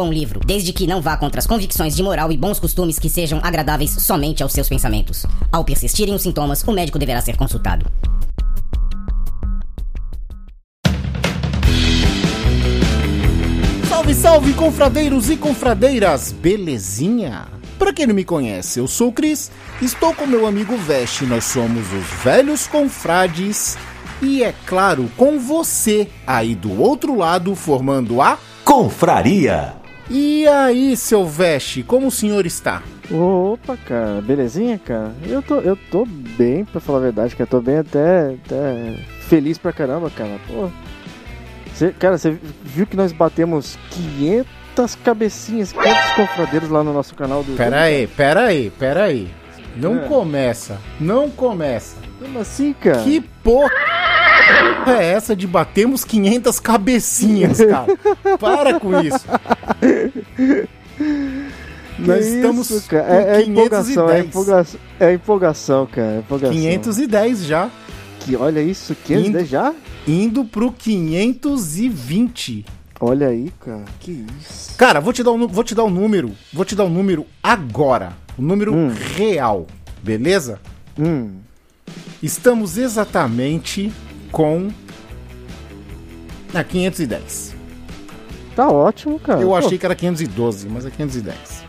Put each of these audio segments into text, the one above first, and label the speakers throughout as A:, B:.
A: bom livro, desde que não vá contra as convicções de moral e bons costumes que sejam agradáveis somente aos seus pensamentos. Ao persistirem os sintomas, o médico deverá ser consultado.
B: Salve, salve, confradeiros e confradeiras, belezinha? Pra quem não me conhece, eu sou o Cris, estou com meu amigo Veste, nós somos os velhos confrades e, é claro, com você aí do outro lado formando a.
C: Confraria.
B: E aí, seu Veste, como o senhor está?
D: Opa, cara, belezinha, cara? Eu tô, eu tô bem, pra falar a verdade, cara. Tô bem até, até feliz pra caramba, cara. Pô. Cê, cara, você viu que nós batemos 500 cabecinhas, 500 confradeiros lá no nosso canal do
B: Pera aí, pera aí, pera aí. Não
D: É.
B: começa, não começa.
D: Como assim, cara?
B: Que porra é essa de batemos 500 cabecinhas, cara? Para com isso. Nós
D: Que
B: estamos
D: isso, cara? É, é empolgação, é
B: 510.
D: empolgação, é empolgação, cara. É empolgação.
B: 510 já,
D: Que, olha isso, 510 já?
B: indo pro 520.
D: Olha aí, cara. Que isso.
B: Cara, vou te dar um, vou te dar um número, vou te dar um número agora, o número
D: Hum.
B: real, beleza?
D: Hum.
B: Estamos exatamente com na 510.
D: Tá ótimo, cara.
B: Eu achei que era 512, mas é 510.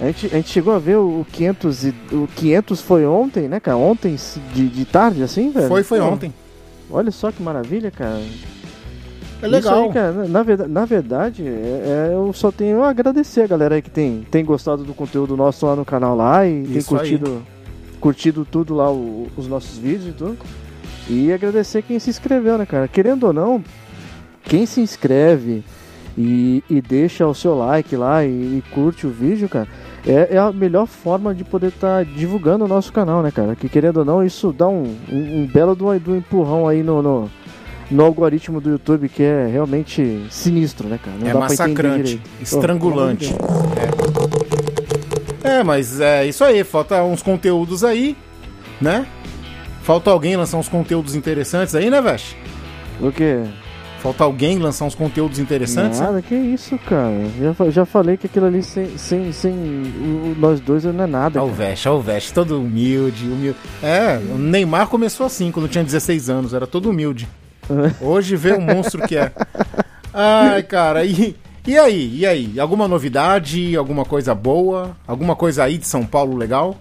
D: A gente, a gente chegou a ver o 500 e o 500 foi ontem, né, cara? Ontem de, de tarde, assim, velho?
B: Foi, foi ontem.
D: Olha só que maravilha, cara.
B: É legal.
D: Aí, cara, na- na, verdade, é- é, eu só tenho a agradecer a galera aí que tem, tem gostado do conteúdo nosso lá no canal lá e tem
B: Isso aí.
D: curtido, curtido tudo lá, o- os nossos vídeos e tudo. E agradecer quem se inscreveu, né, cara? Querendo ou não, quem se inscreve e, e deixa o seu like lá e, e curte o vídeo, cara, é, é a melhor forma de poder estar divulgando o nosso canal, né, cara? Que querendo ou não, isso dá um, um, um belo do, do empurrão aí no, no, no algoritmo do YouTube, que é realmente sinistro, né, cara? Não
B: é massacrante, estrangulante.
D: Oh,
B: É. É, mas é isso aí. Falta uns conteúdos aí, né? Falta alguém lançar uns conteúdos interessantes aí, né, Vesh?
D: O quê?
B: Falta alguém lançar uns conteúdos interessantes.
D: Nada, que isso, cara. Já, já falei que aquilo ali sem, sem, sem o- nós dois não é nada.
B: Olha o
D: cara.
B: Vesh, olha o Vesh, todo humilde, humilde. É, o Neymar começou assim, quando tinha 16 anos, era todo humilde. Hoje vê o monstro que é. Ai, cara, e, e aí? E aí? Alguma novidade? Alguma coisa boa? Alguma coisa aí de São Paulo legal?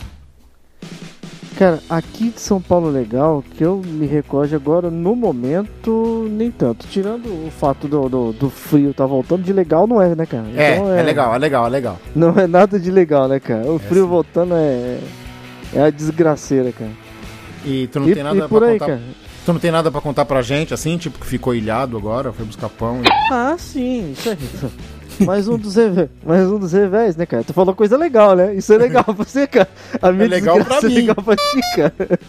D: Cara, aqui de São Paulo legal, que eu me recorde agora, no momento, nem tanto. Tirando o fato do, do, do frio tá voltando, de legal não é, né, cara?
B: É,
D: Então
B: é legal, é legal, é legal.
D: Não é nada de legal, né, cara? O frio
B: sim.
D: voltando é. É a desgraceira, cara.
B: E tu não
D: e,
B: tem nada
D: e por
B: pra
D: aí,
B: contar.
D: cara.
B: Tu não tem nada pra contar pra gente, assim, tipo, que ficou ilhado agora, foi buscar pão. e-
D: Ah, sim, isso aí. Mais um dos revés, mais um dos revés, né, cara? Tu falou coisa legal, né? Isso é legal pra você, cara. A minha
B: legal
D: desgraça
B: pra
D: é
B: mim.
D: legal pra ti, cara.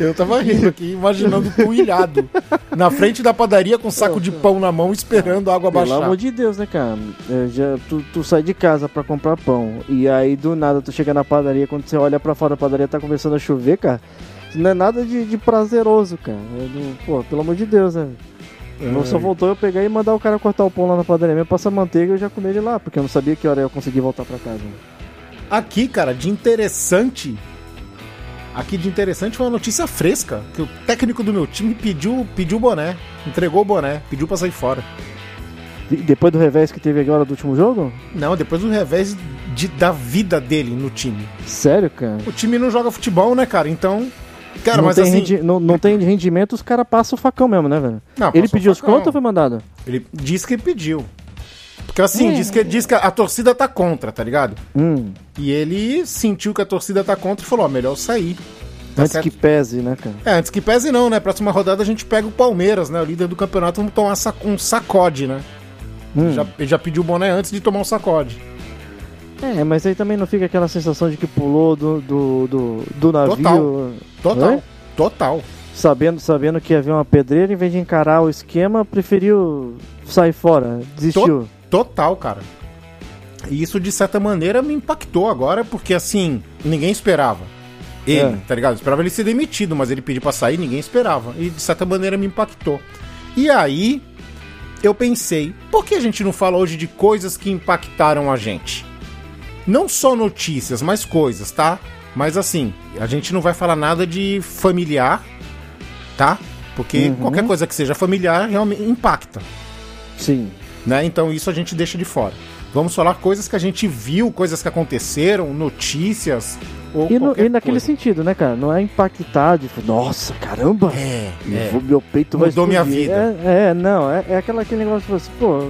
B: Eu tava rindo aqui, imaginando tu ilhado. Na frente da padaria com um saco de pão na mão, esperando a água
D: Pelo
B: baixar.
D: amor de Deus, né, cara? É, já, tu, tu sai de casa pra comprar pão e aí do nada tu chega na padaria, quando você olha pra fora da padaria tá começando a chover, cara. Não é nada de, de prazeroso, cara. É do- pô, pelo amor de Deus, né? Não só voltou eu pegar e mandar o cara cortar o pão lá na padaria mesmo, passar manteiga e eu já comer ele lá, porque eu não sabia que hora eu conseguir voltar pra casa.
B: Aqui, cara, de interessante. Aqui de interessante foi uma notícia fresca. Que o técnico do meu time pediu pediu o boné. Entregou o boné, pediu pra sair fora.
D: E depois do revés que teve agora do último jogo?
B: Não, depois do revés de- da vida dele no time.
D: Sério, cara?
B: O time não joga futebol, né, cara? Então. Cara,
D: não,
B: mas
D: tem
B: assim.
D: rendi- não, não tem rendimento, os caras passam o facão mesmo, né, velho?
B: Não,
D: Ele pediu os contas ou foi mandado?
B: Ele disse que pediu. Porque assim,
D: É.
B: diz, que, diz que a torcida tá contra, tá ligado?
D: Hum,
B: E ele sentiu que a torcida tá contra e falou, ó, melhor sair. Tá
D: antes
B: certo?
D: que pese, né, cara?
B: É, antes que pese não, né? Próxima rodada a gente pega o Palmeiras, né? O líder do campeonato, vamos tomar um sacode, né?
D: Hum.
B: Já, ele já pediu o boné antes de tomar um sacode.
D: É, mas aí também não fica aquela sensação de que pulou do, do, do, do navio.
B: Total. Total.
D: Oi?
B: Total.
D: Sabendo, sabendo que havia uma pedreira, em vez de encarar o esquema, preferiu sair fora, desistiu.
B: Total, cara. E isso, de certa maneira, me impactou agora, porque assim, ninguém esperava. Ele,
D: É.
B: tá ligado? Eu esperava ele ser demitido, mas ele pediu pra sair, ninguém esperava. E de certa maneira me impactou. E aí, eu pensei, por que a gente não fala hoje de coisas que impactaram a gente? Não só notícias, mas coisas, tá? Mas assim, a gente não vai falar nada de familiar, tá? Porque
D: Uhum.
B: qualquer coisa que seja familiar realmente impacta
D: Sim.
B: né? Então isso a gente deixa de fora. Vamos falar coisas que a gente viu, coisas que aconteceram, notícias ou
D: E, no- e naquele
B: coisa.
D: sentido, né, cara? Não é impactar de. Nossa, caramba!
B: É, é.
D: vou- Meu peito vai
B: Mudou minha
D: explodir.
B: vida.
D: É, é, não, é, é aquela, aquele negócio que assim, pô,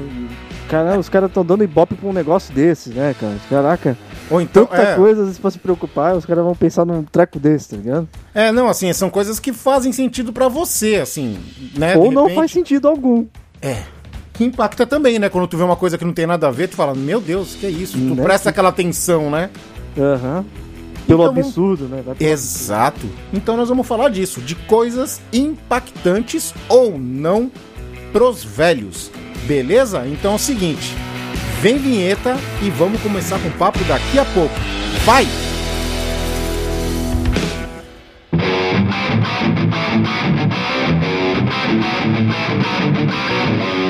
D: cara, os caras estão dando ibope pra um negócio desse, né, cara? Caraca,
B: Ou então,
D: tanta
B: é,
D: coisa às vezes pra se preocupar, os caras vão pensar num treco desse, tá ligado?
B: é, não, assim, são coisas que fazem sentido pra você, assim, né?
D: Ou
B: de
D: não
B: repente,
D: faz sentido algum.
B: Que impacta também, né? Quando tu vê uma coisa que não tem nada a ver, tu fala, meu Deus, que é isso? Tu
D: Né?
B: presta aquela atenção, né?
D: Aham. Pelo
B: Então,
D: absurdo, né?
B: Exato. Então nós vamos falar disso, de coisas impactantes ou não pros velhos. Beleza? Então é o seguinte, vem vinheta e vamos começar com o papo daqui a pouco. Vai!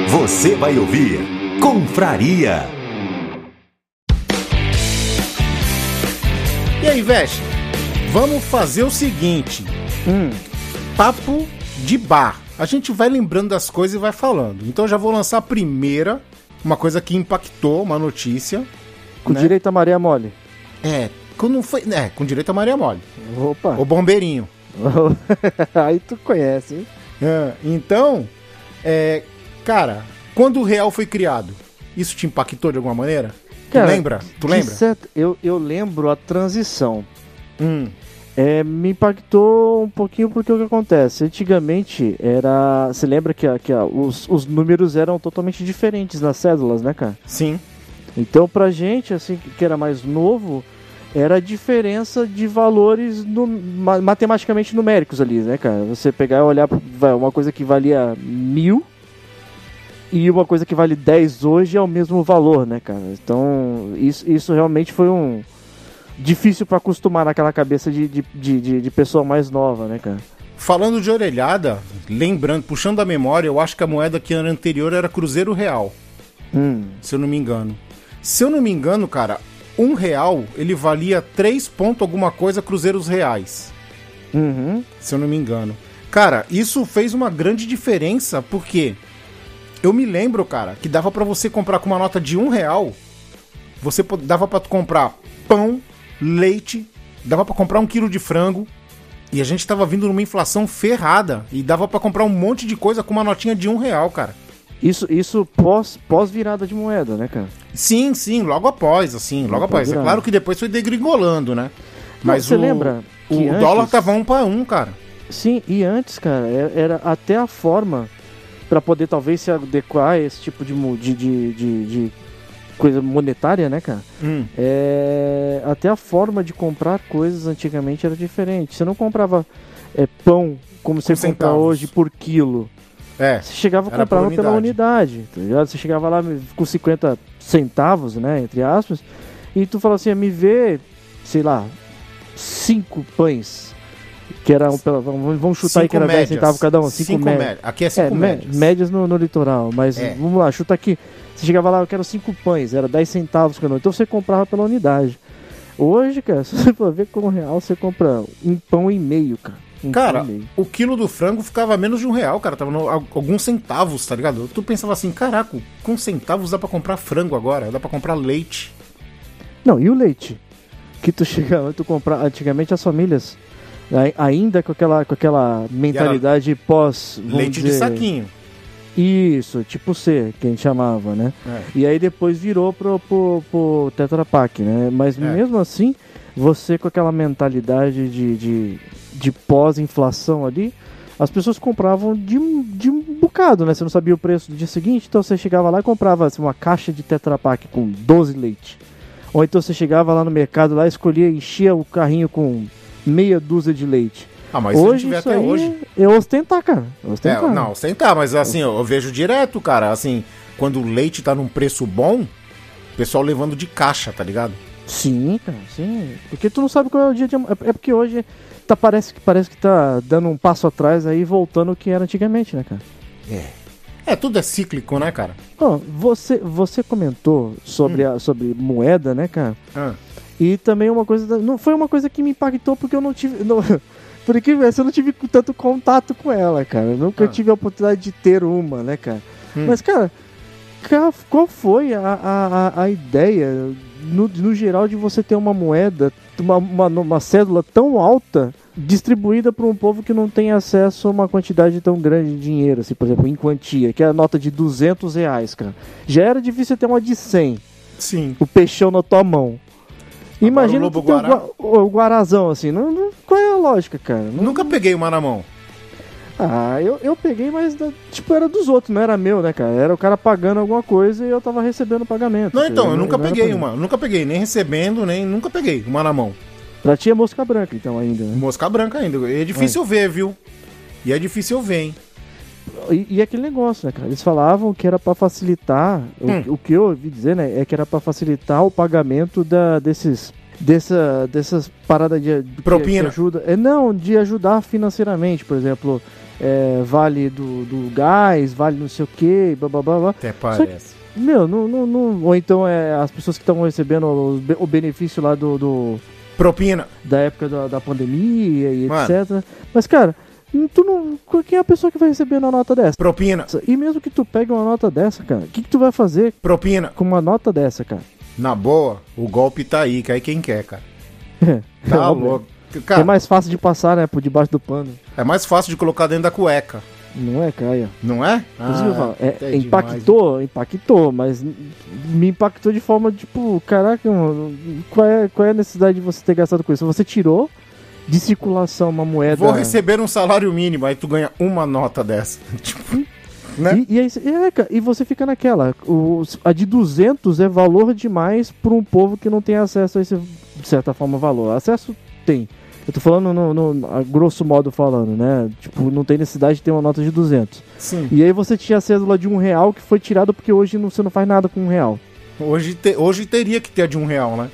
C: Você vai ouvir Confraria.
B: E aí, Veste? Vamos fazer o seguinte,
D: Hum,
B: papo de bar. A gente vai lembrando das coisas e vai falando. Então eu já vou lançar a primeira, uma coisa que impactou, uma notícia.
D: com
B: Né?
D: direito a Maria Mole.
B: É, quando foi, é, com direito a Maria Mole.
D: Opa.
B: O bombeirinho.
D: Aí tu conhece, hein?
B: É, então, é, cara, quando o real foi criado, isso te impactou de alguma maneira?
D: Cara,
B: tu lembra? Tu lembra?
D: certo- eu, eu lembro a transição.
B: Hum,
D: É, me impactou um pouquinho porque o que acontece? Antigamente era. Você lembra que, a- que a- os, os números eram totalmente diferentes nas cédulas, né, cara?
B: sim.
D: Então pra gente, assim, que- era mais novo, era a diferença de valores no- ma- matematicamente numéricos ali, né, cara? Você pegar e olhar uma coisa que valia mil e uma coisa que vale 10 hoje é o mesmo valor, né, cara? Então isso, isso realmente foi um. Difícil pra acostumar naquela cabeça de, de, de, de- pessoa mais nova, né, cara?
B: Falando de orelhada, lembrando, puxando a memória, eu acho que a moeda que era anterior era Cruzeiro Real,
D: Hum,
B: se eu não me engano. Se eu não me engano, cara, um real ele valia 3 ponto alguma coisa cruzeiros reais.
D: uhum,
B: se eu não me engano. Cara, isso fez uma grande diferença porque eu me lembro, cara, que dava pra você comprar com uma nota de um real, você dava tu comprar pão, leite, dava pra comprar um quilo de frango e a gente tava vindo numa inflação ferrada e dava pra comprar um monte de coisa com uma notinha de um real, cara.
D: Isso, isso pós, pós virada de moeda, né, cara?
B: Sim, sim, logo após, assim, logo
D: Logo
B: após. É
D: virada.
B: claro que depois foi degringolando, né?
D: Mas você lembra
B: o
D: antes-
B: dólar tava um pra um, cara.
D: Sim, e antes, cara, é- era até a forma pra poder talvez se adequar a esse tipo de, de, de, de, de coisa monetária, né, cara?
B: Hum.
D: É, até a forma de comprar coisas antigamente era diferente. Você não comprava é, pão como você compra hoje por quilo.
B: É.
D: Você chegava e comprava pela unidade, tá ligado? Você chegava lá com 50 centavos, né, entre aspas, e tu falava assim, me vê, sei lá, cinco pães, que era um, pela- vamos chutar aí que era 10 centavos cada um, cinco, médias.
B: médias. Aqui é
D: É,
B: cinco
D: mé-
B: médias.
D: médias no, no litoral, mas
B: É.
D: vamos lá, chuta aqui. Você chegava lá, eu quero cinco pães, era 10 centavos cada um, então você comprava pela unidade. Hoje, cara, se você for ver com um real, você compra um pão e meio, cara. Um
B: Cara,
D: meio.
B: o quilo do frango ficava menos de um real, cara. Tava no, al- alguns centavos, tá ligado? Tu pensava assim, caraca, com centavos dá pra comprar frango agora, dá pra comprar leite.
D: Não, e o leite? Que tu chegava, tu comprar antigamente as famílias ai- ainda com aquela com aquela mentalidade pós
B: leite de
D: dizer,
B: saquinho.
D: Isso, tipo C, que a gente chamava, né?
B: É.
D: E aí depois virou pro, pro, pro Tetra Pak, né? Mas
B: É.
D: mesmo assim, você com aquela mentalidade de, de, de pós-inflação ali, as pessoas compravam de, um- de um bocado, né? Você não sabia o preço do dia seguinte, então você chegava lá e comprava assim, uma caixa de Tetra Pak com 12 leite. Ou então você chegava lá no mercado, lá escolhia, enchia o carrinho com meia dúzia de leite.
B: Ah, mas gente vê
D: isso
B: até
D: aí
B: hoje.
D: é ostentar, cara. É
B: É,
D: ostentar.
B: não, sentar, mas assim, eu, eu vejo direto, cara, assim, quando o leite tá num preço bom, o pessoal levando de caixa, tá ligado?
D: Sim, cara, sim. Porque tu não sabe qual é o dia de amanhã. É é porque hoje tá, parece, que, parece que tá dando um passo atrás aí, voltando o que era antigamente, né, cara?
B: É, tudo é cíclico, né, cara?
D: Ó, você, você comentou sobre, a, sobre moeda, né, cara?
B: Ah,
D: E também uma coisa. da- Não foi uma coisa que me impactou porque eu não tive. Não, por que eu não tive tanto contato com ela, cara. Eu nunca
B: Ah.
D: tive a oportunidade de ter uma, né, cara?
B: Hum.
D: Mas, cara, ca- qual foi a, a, a- a ideia, no, no geral, de você ter uma moeda, uma, uma, uma cédula tão alta distribuída para um povo que não tem acesso a uma quantidade tão grande de dinheiro, assim, por exemplo, em quantia, que é a nota de 200 reais, cara. Já era difícil ter uma de 100
B: sim.
D: o peixão na tua mão. Imagina
B: o
D: o,
B: guará.
D: gua- o guarazão assim. Não, não- qual é a lógica, cara? Não-
B: Nunca peguei uma na mão.
D: Ah, eu, eu peguei, mas tipo, era dos outros, não era meu, né, cara? Era o cara pagando alguma coisa e eu tava recebendo o pagamento.
B: Não, então, eu
D: Não-
B: nunca peguei uma. Nunca peguei, nem recebendo, nem. Nunca peguei uma na mão.
D: Pra ti é mosca branca, então, ainda. né?
B: Mosca branca ainda. É difícil ver, viu? E é difícil ver, hein?
D: E, e aquele negócio, né, cara? Eles falavam que era pra facilitar. o-
B: Hum.
D: O, que eu ouvi dizer, né, é que era pra facilitar o pagamento da, desses. Dessa, dessas paradas de, de- que-
B: Propina.
D: que ajuda. É, não, de ajudar financeiramente, por exemplo, é, vale do, do gás, vale não sei o que, blá blá blá blá.
B: Até parece.
D: Meu, não, não, não- ou então é as pessoas que estão recebendo o, o benefício lá do, do-
B: Propina.
D: da época da, da pandemia e
B: Mano.
D: etc. Mas, cara, tu não. Quem é a pessoa que vai receber uma nota dessa?
B: Propina.
D: E mesmo que tu pegue uma nota dessa, cara, o que, que tu vai fazer
B: Propina.
D: com uma nota dessa, cara?
B: Na boa, o golpe tá aí, cai quem quer, cara. Tá
D: Óbvio.
B: louco. Cara,
D: é mais fácil de passar, né, por debaixo do pano.
B: é mais fácil de colocar dentro da cueca,
D: Não é, Caia?
B: não é?
D: Eu falo, é,
B: é demais,
D: impactou, impactou, mas me impactou de forma tipo, caraca, mano, qual é, qual é a necessidade de você ter gastado com isso? Você tirou de circulação uma moeda.
B: Vou receber um salário mínimo, aí tu ganha uma nota dessa. tipo, né?
D: E, e, aí, é, cara, e você fica naquela. O, a de 200 é valor demais para um povo que não tem acesso a esse, de certa forma, valor. Acesso tem. Eu tô falando no, no- grosso modo falando, né? Tipo, não tem necessidade de ter uma nota de 200.
B: Sim.
D: E aí você tinha a cédula de um real que foi tirada porque hoje não- você não faz nada com um real.
B: Hoje, te- hoje teria que ter a de um real, né?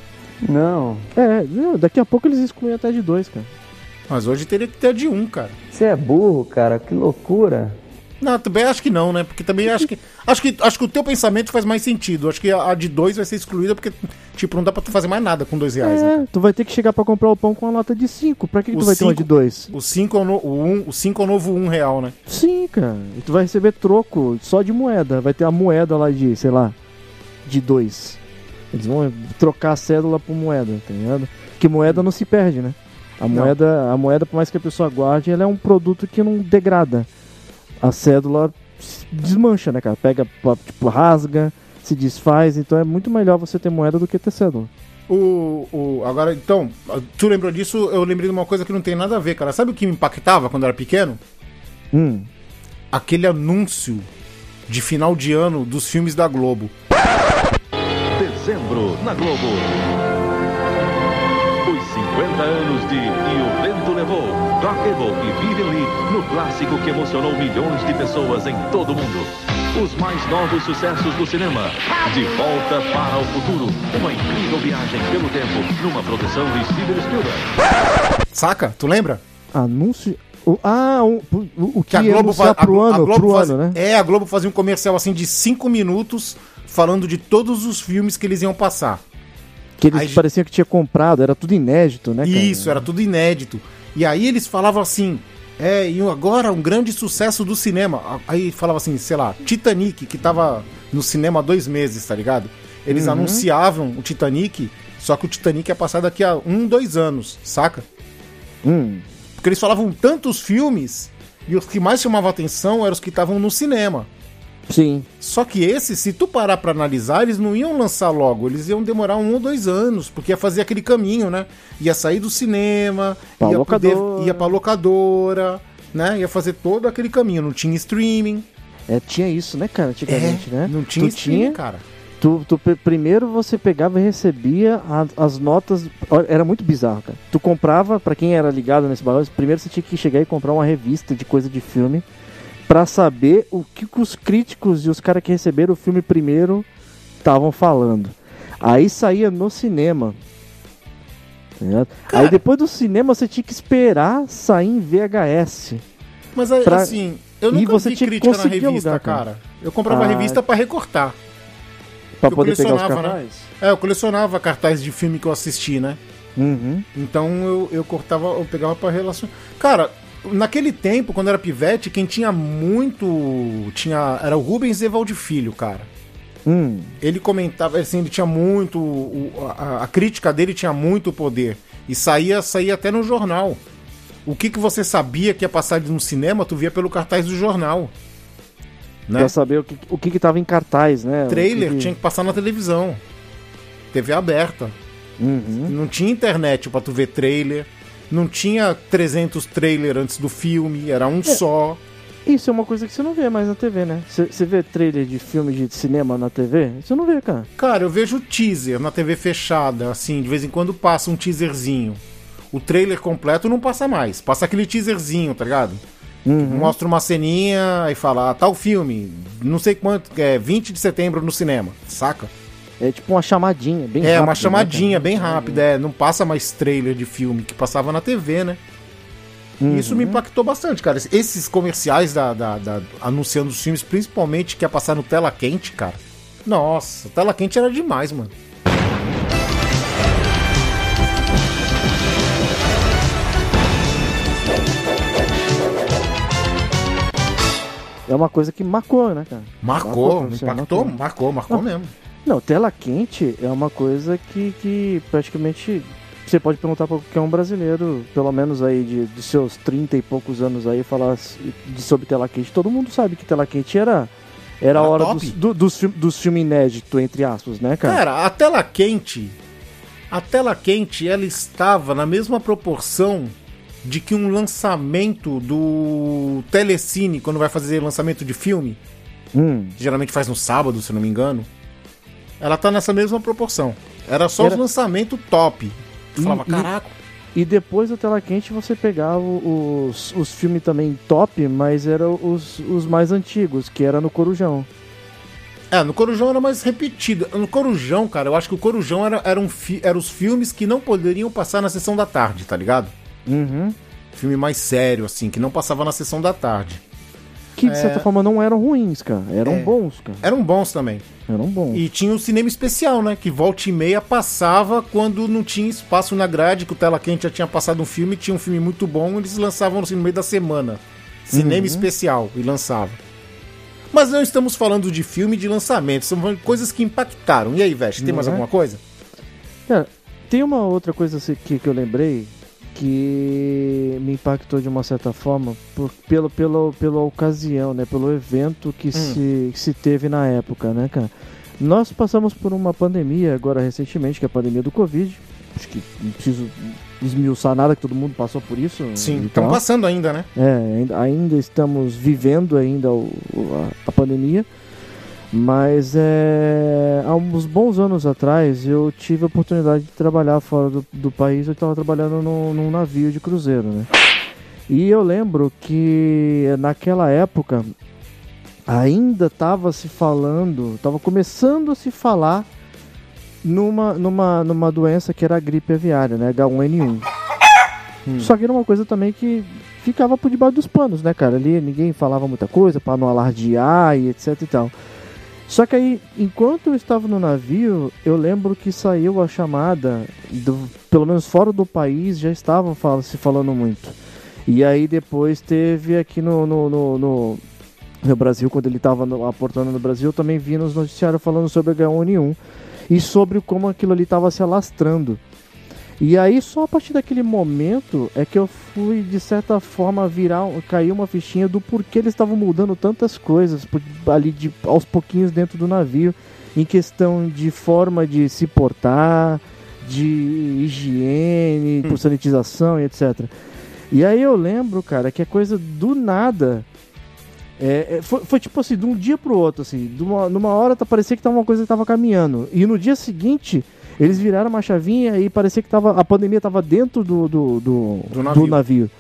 E: Não,
D: É, não, daqui a pouco eles excluem até de dois, cara.
B: Mas hoje teria que ter a de um, cara.
E: você é burro, cara, que loucura.
B: Não, também acho que não, né? Porque também acho que. Acho que, acho que o teu pensamento faz mais sentido. Acho que a, a de dois vai ser excluída porque, tipo, não dá pra tu fazer mais nada com dois reais, né?
D: É, tu vai ter que chegar pra comprar o pão com uma nota de 5. Pra que, que
B: O
D: tu vai ter uma
B: cinco-
D: de dois?
B: O 5 é o, no, o, um, o cinco é o novo um real, né?
D: Sim, cara. E tu vai receber troco só de moeda. Vai ter a moeda lá de, sei lá, de dois. Eles vão trocar a cédula por moeda, tá ligado? Que moeda não se perde, né? A
B: Não.
D: moeda, a moeda, por mais que a pessoa guarde, ela é um produto que não degrada. A cédula desmancha, né, cara? Pega, tipo, rasga, se desfaz. Então é muito melhor você ter moeda do que ter cédula.
B: O, o, agora, então, tu lembrou disso? Eu lembrei de uma coisa que não tem nada a ver, cara. Sabe o que me impactava quando eu era pequeno?
D: Hum.
B: Aquele anúncio de final de ano dos filmes da Globo.
F: Dezembro na Globo. Os 50 anos de E o Vento Levou. Rock and Roll e Vivian Lee no clássico que emocionou milhões de pessoas em todo o mundo. Os mais novos sucessos do cinema. De volta para o futuro. Uma incrível viagem pelo tempo numa produção de Steven Spielberg.
B: Saca? Tu lembra?
D: Anúncio. o- ah, o, o, o que,
B: Que a
D: ia
B: Globo,
D: anunciar
B: fa- a
D: pro
B: Glo- a
D: ano,
B: Globo
D: pro
B: faz-
D: ano, né?
B: É, a Globo fazia um comercial assim de 5 minutos falando de todos os filmes que eles iam passar.
D: Que eles
B: Aí-
D: pareciam que tinha comprado, era tudo inédito, né, cara?
B: Isso, era tudo inédito. E aí eles falavam assim, é, e agora um grande sucesso do cinema. Aí falava assim, sei lá, Titanic, que tava no cinema há dois meses, tá ligado? Eles
D: Uhum.
B: anunciavam o Titanic, só que o Titanic ia passar daqui a um, dois anos, saca?
D: Hum,
B: Porque eles falavam tantos filmes, e os que mais chamavam atenção eram os que estavam no cinema.
D: Sim.
B: Só que esse, se tu parar pra analisar, eles não iam lançar logo, eles iam demorar um ou dois anos, porque ia fazer aquele caminho, né? Ia sair do cinema,
D: Pra
B: ia,
D: locadora.
B: ia pra locadora, né? Ia fazer todo aquele caminho, não tinha streaming.
D: É, tinha isso, né, cara, antigamente, né?
B: Não tinha
D: tu
B: streaming,
D: tinha,
B: cara.
D: tu, tu primeiro você pegava e recebia a- as notas, era muito bizarro, cara. Tu comprava, pra quem era ligado nesse bagulho, primeiro você tinha que chegar e comprar uma revista de coisa de filme pra saber o que, os críticos e os caras que receberam o filme primeiro estavam falando. Aí saía no cinema. tá? Aí depois do cinema você tinha que esperar sair em VHS.
B: Mas
D: Pra-
B: assim, eu
D: E
B: nunca
D: você
B: vi
D: tinha
B: crítica na revista, cara.
D: cara.
B: Eu comprava
D: Ah.
B: a revista pra recortar.
D: Pra
B: Eu
D: poder pegar os
B: colecionava, né?
D: cartazes.
B: É, eu colecionava cartazes de filme que eu assisti, né?
D: Uhum.
B: Então eu, eu cortava, eu pegava pra relacionar. Cara, naquele tempo, quando era pivete, quem tinha muito. tinha Era o Rubens Evaldi Filho, cara.
D: Hum.
B: Ele comentava, assim, ele tinha muito. o- a, a crítica dele tinha muito poder. E saía, saía até no jornal. O que, que você sabia que ia passar no cinema, tu via pelo cartaz do jornal. Né?
D: Pra saber o que, o que que tava em cartaz, né?
B: Trailer
D: que que-
B: tinha que passar na televisão. TV aberta.
D: Uhum.
B: Não tinha internet pra tu ver trailer. Não tinha 300 trailer antes do filme, era um só.
D: Isso é uma coisa que você não vê mais na TV, né? Você você vê trailer de filme de cinema na TV? Você não vê, cara.
B: Cara, eu vejo teaser na TV fechada, assim, de vez em quando passa um teaserzinho. O trailer completo não passa mais, passa aquele teaserzinho, tá ligado?
D: Uhum.
B: Mostra uma ceninha e fala, ah, tal filme, não sei quanto, é 20 de setembro no cinema, saca?
D: É tipo uma chamadinha, bem
B: é,
D: rápida,
B: uma
D: né,
B: chamadinha
D: cara?
B: bem rápida, é, não passa mais trailer de filme que passava na TV, né?
D: Uhum.
B: Isso me impactou bastante, cara. Esses comerciais da, da- da- anunciando os filmes, principalmente que ia passar no tela quente, cara. Nossa, tela quente era demais, mano.
D: É uma coisa que marcou, né, cara?
B: Marcou,
D: você,
B: impactou,
D: marcou.
B: marcou, marcou mesmo.
D: Não, tela quente é uma coisa que, que praticamente você pode perguntar pra qualquer um brasileiro, pelo menos aí de, de seus 30 e poucos anos aí, falar de, sobre tela quente. Todo mundo sabe que tela quente era, era a
B: Era
D: hora
B: top.
D: dos, do, dos, dos filmes inéditos, entre aspas, né, cara?
B: Cara, a tela quente, a tela quente, ela estava na mesma proporção de que um lançamento do Telecine, quando vai fazer lançamento de filme,
D: Hum,
B: geralmente faz no sábado, se eu não me engano, ela tá nessa mesma proporção. Era só
D: Era-
B: os lançamentos top. Tu falava, caraca.
D: E depois da tela quente você pegava os, os filmes também top, mas eram os, os mais antigos, que era no Corujão.
B: É, no Corujão era mais repetido. No Corujão, cara, eu acho que o Corujão era, era, um fi- era os filmes que não poderiam passar na sessão da tarde, tá ligado?
D: Uhum.
B: Filme mais sério, assim, que não passava na sessão da tarde.
D: Que de certa forma não eram ruins, cara. Eram
B: É.
D: bons, cara.
B: Eram bons também.
D: Eram bons.
B: E tinha o cinema especial, né? Que volta e meia passava quando não tinha espaço na grade, que o Tela Quente já tinha passado um filme, tinha um filme muito bom, eles lançavam assim, no meio da semana. Cinema
D: Uhum.
B: especial, e lançava. Mas não estamos falando de filme de lançamento, são coisas que impactaram. E aí, Veste, tem
D: Não
B: mais
D: é?
B: alguma coisa?
D: Cara, tem uma outra coisa assim que, que eu lembrei que me impactou de uma certa forma por, pelo, pelo, pela ocasião, né? Pelo evento que, se, que se teve na época, né, cara? Nós passamos por uma pandemia agora recentemente, que é a pandemia do Covid. Acho que não preciso esmiuçar nada, que todo mundo passou por isso.
B: Sim, estão passando ainda, né?
D: É, ainda, ainda estamos vivendo ainda o- a, a pandemia, mas é, há uns bons anos atrás eu tive a oportunidade de trabalhar fora do, do país, eu estava trabalhando num, num navio de cruzeiro, né? E eu lembro que naquela época ainda estava se falando, estava começando a se falar numa, numa, numa doença que era a gripe aviária, né? H1N1. Só que era uma coisa também que ficava por debaixo dos panos, né, cara? Ali ninguém falava muita coisa para não alardear e etc e tal. Só que aí, enquanto eu estava no navio, eu lembro que saiu a chamada, do, pelo menos fora do país, já estavam fal se falando muito. E aí depois teve aqui no, no, no, no, no Brasil, quando ele estava aportando no Brasil, eu também vi nos noticiários falando sobre H1N1 e sobre como aquilo ali estava se alastrando. E aí só a partir daquele momento é que eu fui de certa forma virar, cair uma fichinha do porquê eles estavam mudando tantas coisas ali de aos pouquinhos dentro do navio, em questão de forma de se portar, de higiene, por sanitização e etc. E aí eu lembro, cara, que a coisa do nada é, é, foi, foi tipo assim, de um dia pro outro, assim, uma, numa hora tá, parecia que tava uma coisa que tava caminhando. E no dia seguinte, eles viraram uma chavinha e parecia que tava, a pandemia tava dentro do, do, do,
B: Do navio.
D: do navio.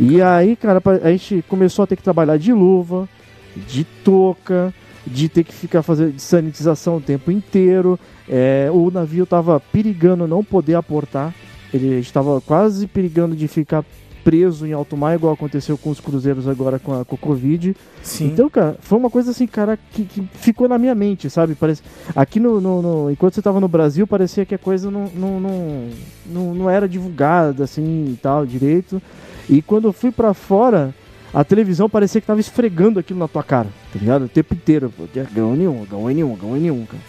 D: E aí, cara, a gente começou a ter que trabalhar de luva, de touca, de ter que ficar fazendo sanitização o tempo inteiro. É, o navio tava perigando não poder aportar. Ele estava quase perigando de ficar preso em alto mar, igual aconteceu com os cruzeiros agora com a, com a Covid.
B: Sim.
D: Então, cara, foi uma coisa assim, cara, que, que ficou na minha mente, sabe? Parece... Aqui no, no- no- Enquanto você tava no Brasil, parecia que a coisa não, não, não, não, não era divulgada, assim, e tal, direito. E quando eu fui pra fora, a televisão parecia que tava esfregando aquilo na tua cara, tá ligado? O tempo inteiro. pô, H1N1, H1N1, H1N1, cara.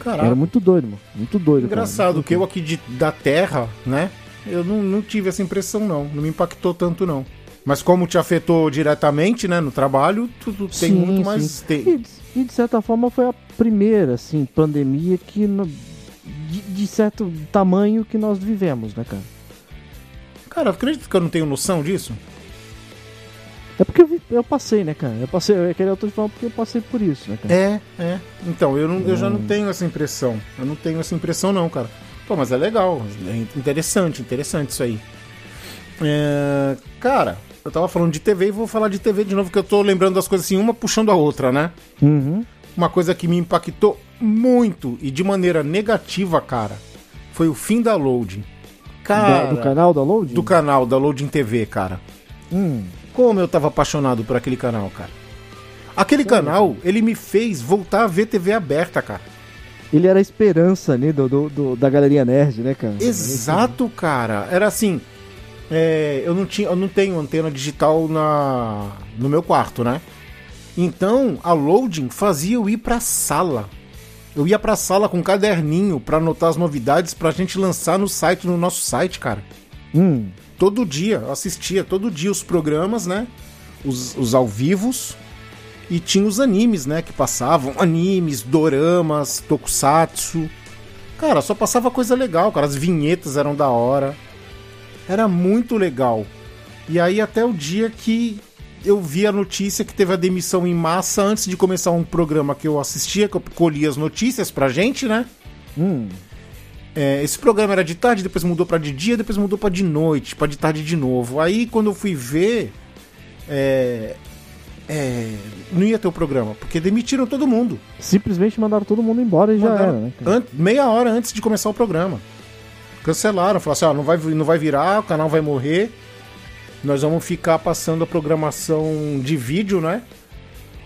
B: Caraca.
D: Era muito doido, mano. Muito doido,
B: Engraçado,
D: cara.
B: que eu aqui de- da Terra, né? Eu não, não tive essa impressão, não. Não me impactou tanto, não. Mas como te afetou diretamente, né, no trabalho, tu, tu tem
D: Sim,
B: muito mais.
D: sim.
B: Tem...
D: E, e, de certa forma foi a primeira, assim, pandemia que... no- De, de certo tamanho que nós vivemos, né, cara?
B: Cara, acredito que eu não tenho noção disso?
D: É porque eu, eu passei, né, cara? Eu passei, eu queria outro falar porque eu passei por isso, né, cara?
B: É, é. Então, eu, não, eu já não
D: Hum.
B: tenho essa impressão. Eu não tenho essa impressão, não, cara. Pô, mas é legal. É interessante, interessante isso aí. É, cara, eu tava falando de TV e vou falar de TV de novo, que eu tô lembrando das coisas assim, uma puxando a outra, né?
D: Uhum.
B: Uma coisa que me impactou muito e de maneira negativa, cara, foi o fim da Loading. Cara,
D: Da- do canal da Load?
B: do canal da Loading TV, cara.
D: Hum.
B: Como eu tava apaixonado por aquele canal, cara. Aquele canal, ele me fez voltar a ver TV aberta, cara.
D: Ele era a esperança, né, do, do- do- da galerinha nerd, né, cara?
B: Exato, cara. Era assim, é, eu não tinha, eu não tenho antena digital na no meu quarto, né? Então, a loading fazia eu ir pra sala. Eu ia pra sala com um caderninho pra anotar as novidades pra gente lançar no site, no nosso site, cara.
D: Hum.
B: Todo dia, eu assistia todo dia os programas, né? Os, os ao vivos. E tinha os animes, né? Que passavam. Animes, doramas, tokusatsu. Cara, só passava coisa legal, cara. As vinhetas eram da hora. Era muito legal. E aí até o dia que eu vi a notícia que teve a demissão em massa antes de começar um programa que eu assistia, que eu colhia as notícias pra gente, né?
D: Hum.
B: É, esse programa era de tarde, depois mudou pra de dia, depois mudou pra de noite, pra de tarde de novo. Aí quando eu fui ver, é, é, não ia ter o programa, porque demitiram todo mundo.
D: Simplesmente mandaram todo mundo embora e já
B: Mandaram
D: era, né,
B: meia hora antes de começar o programa. Cancelaram, falaram assim: ó, não, vai, não vai virar, o canal vai morrer. Nós vamos ficar passando a programação de vídeo, né?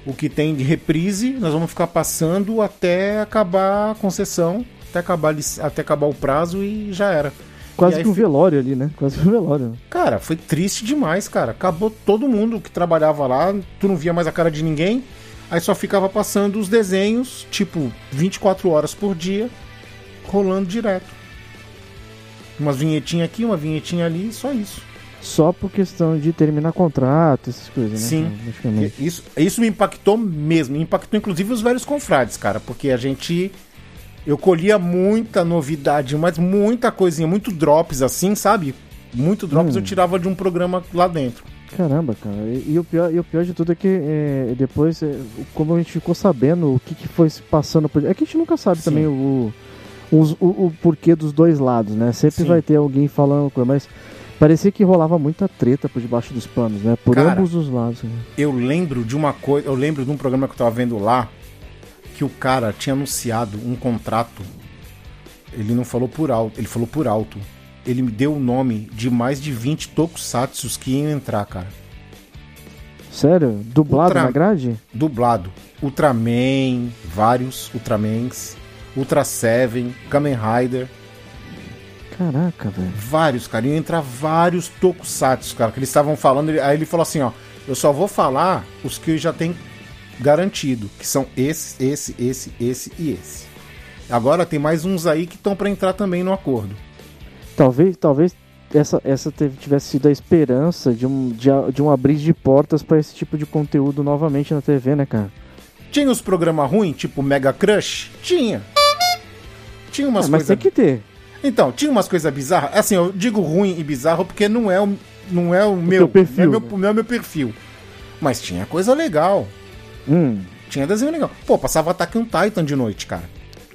B: O que tem de reprise, nós vamos ficar passando até acabar a concessão, até acabar, até acabar o prazo e já era.
D: Quase que um
B: fi-
D: velório ali, né? Quase que um velório.
B: Cara, foi triste demais, cara. Acabou todo mundo que trabalhava lá, tu não via mais a cara de ninguém. Aí só ficava passando os desenhos, tipo, 24 horas por dia, rolando direto. Umas vinhetinhas aqui, uma vinhetinha ali, só isso.
D: Só por questão de terminar contrato, essas coisas, né?
B: Sim.
D: cara? Praticamente.
B: Isso, isso me impactou mesmo. Me impactou inclusive os velhos confrades, cara, porque a gente. Eu colhia muita novidade, mas muita coisinha, muito drops assim, sabe? Muito drops
D: Hum.
B: eu tirava de um programa lá dentro.
D: Caramba, cara. E, e o pior, e o pior de tudo é que é, depois, é, como a gente ficou sabendo o que, que foi se passando por. É que a gente nunca sabe
B: Sim.
D: também o, os- o, o porquê dos dois lados, né? Sempre
B: Sim.
D: vai ter alguém falando coisa, mas parecia que rolava muita treta por debaixo dos panos, né? Por
B: Cara,
D: ambos os lados. né?
B: Eu lembro de uma coisa, eu lembro de um programa que eu tava vendo lá, que o cara tinha anunciado um contrato. Ele não falou por alto, ele falou por alto. Ele me deu o nome de mais de 20 tokusatsus que iam entrar, cara.
D: Sério? Dublado
B: Ultra-
D: na grade?
B: Dublado. Ultraman, vários Ultramans, Ultra Seven, Kamen Rider,
D: Caraca, velho.
B: vários, cara. Iam entrar vários tokusatsu, cara, que eles estavam falando. Aí ele falou assim, ó, eu só vou falar os que já tem garantido, que são esse, esse, esse, esse e esse. Agora tem mais uns aí que estão pra entrar também no acordo.
D: Talvez, talvez essa, essa tivesse sido a esperança de um, de, de um abrir de portas pra esse tipo de conteúdo novamente na TV, né, cara?
B: Tinha os programas ruins, tipo Mega Crush? Tinha. Tinha umas
D: Ah, mas
B: coisas.
D: tem que ter.
B: Então, tinha umas coisas bizarras. Assim, eu digo ruim e bizarro porque não é o, não é o, meu,
D: teu perfil,
B: não, é
D: né?
B: meu, não é meu perfil. Mas tinha coisa legal.
D: Hum,
B: Tinha desenho legal. Pô, passava Attack on Titan de noite, cara.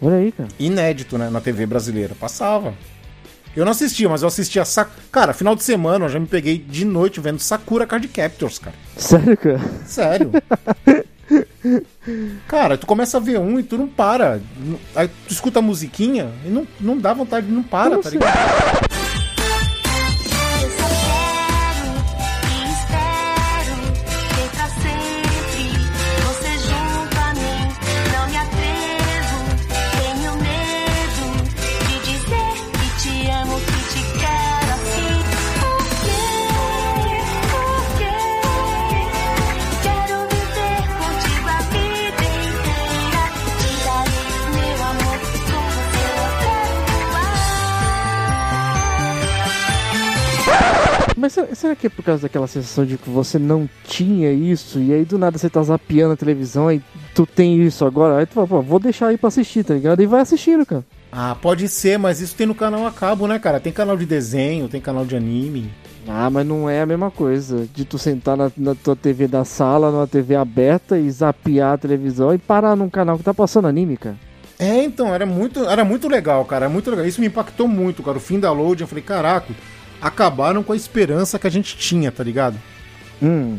D: olha aí, cara.
B: Inédito, né? Na TV brasileira. Passava. Eu não assistia, mas eu assistia. Sa... Cara, final de semana eu já me peguei de noite vendo Sakura Card Captors, cara.
D: Sério, cara?
B: Sério. Cara, tu começa a ver um e tu não para. Aí tu escuta a musiquinha e não, não dá vontade, não para,
D: Como
B: tá
D: assim?
B: ligado?
G: Eu
D: Mas será, que é por causa daquela sensação de que você não tinha isso e aí do nada você tá zapeando a televisão e tu tem isso agora? Aí tu fala, pô, vou deixar aí pra assistir, tá ligado? E vai assistindo, cara.
B: Ah, pode ser, mas isso tem no canal a cabo, né, cara? Tem canal de desenho, tem canal de anime.
D: Ah, mas não é a mesma coisa de tu sentar na, na tua TV da sala, numa TV aberta e zapear a televisão e parar num canal que tá passando anime, cara.
B: É, então, era muito, era muito legal, cara. Era muito legal. Isso me impactou muito, cara. O fim da load, eu falei, caraca, acabaram com a esperança que a gente tinha, tá ligado?
D: Hum.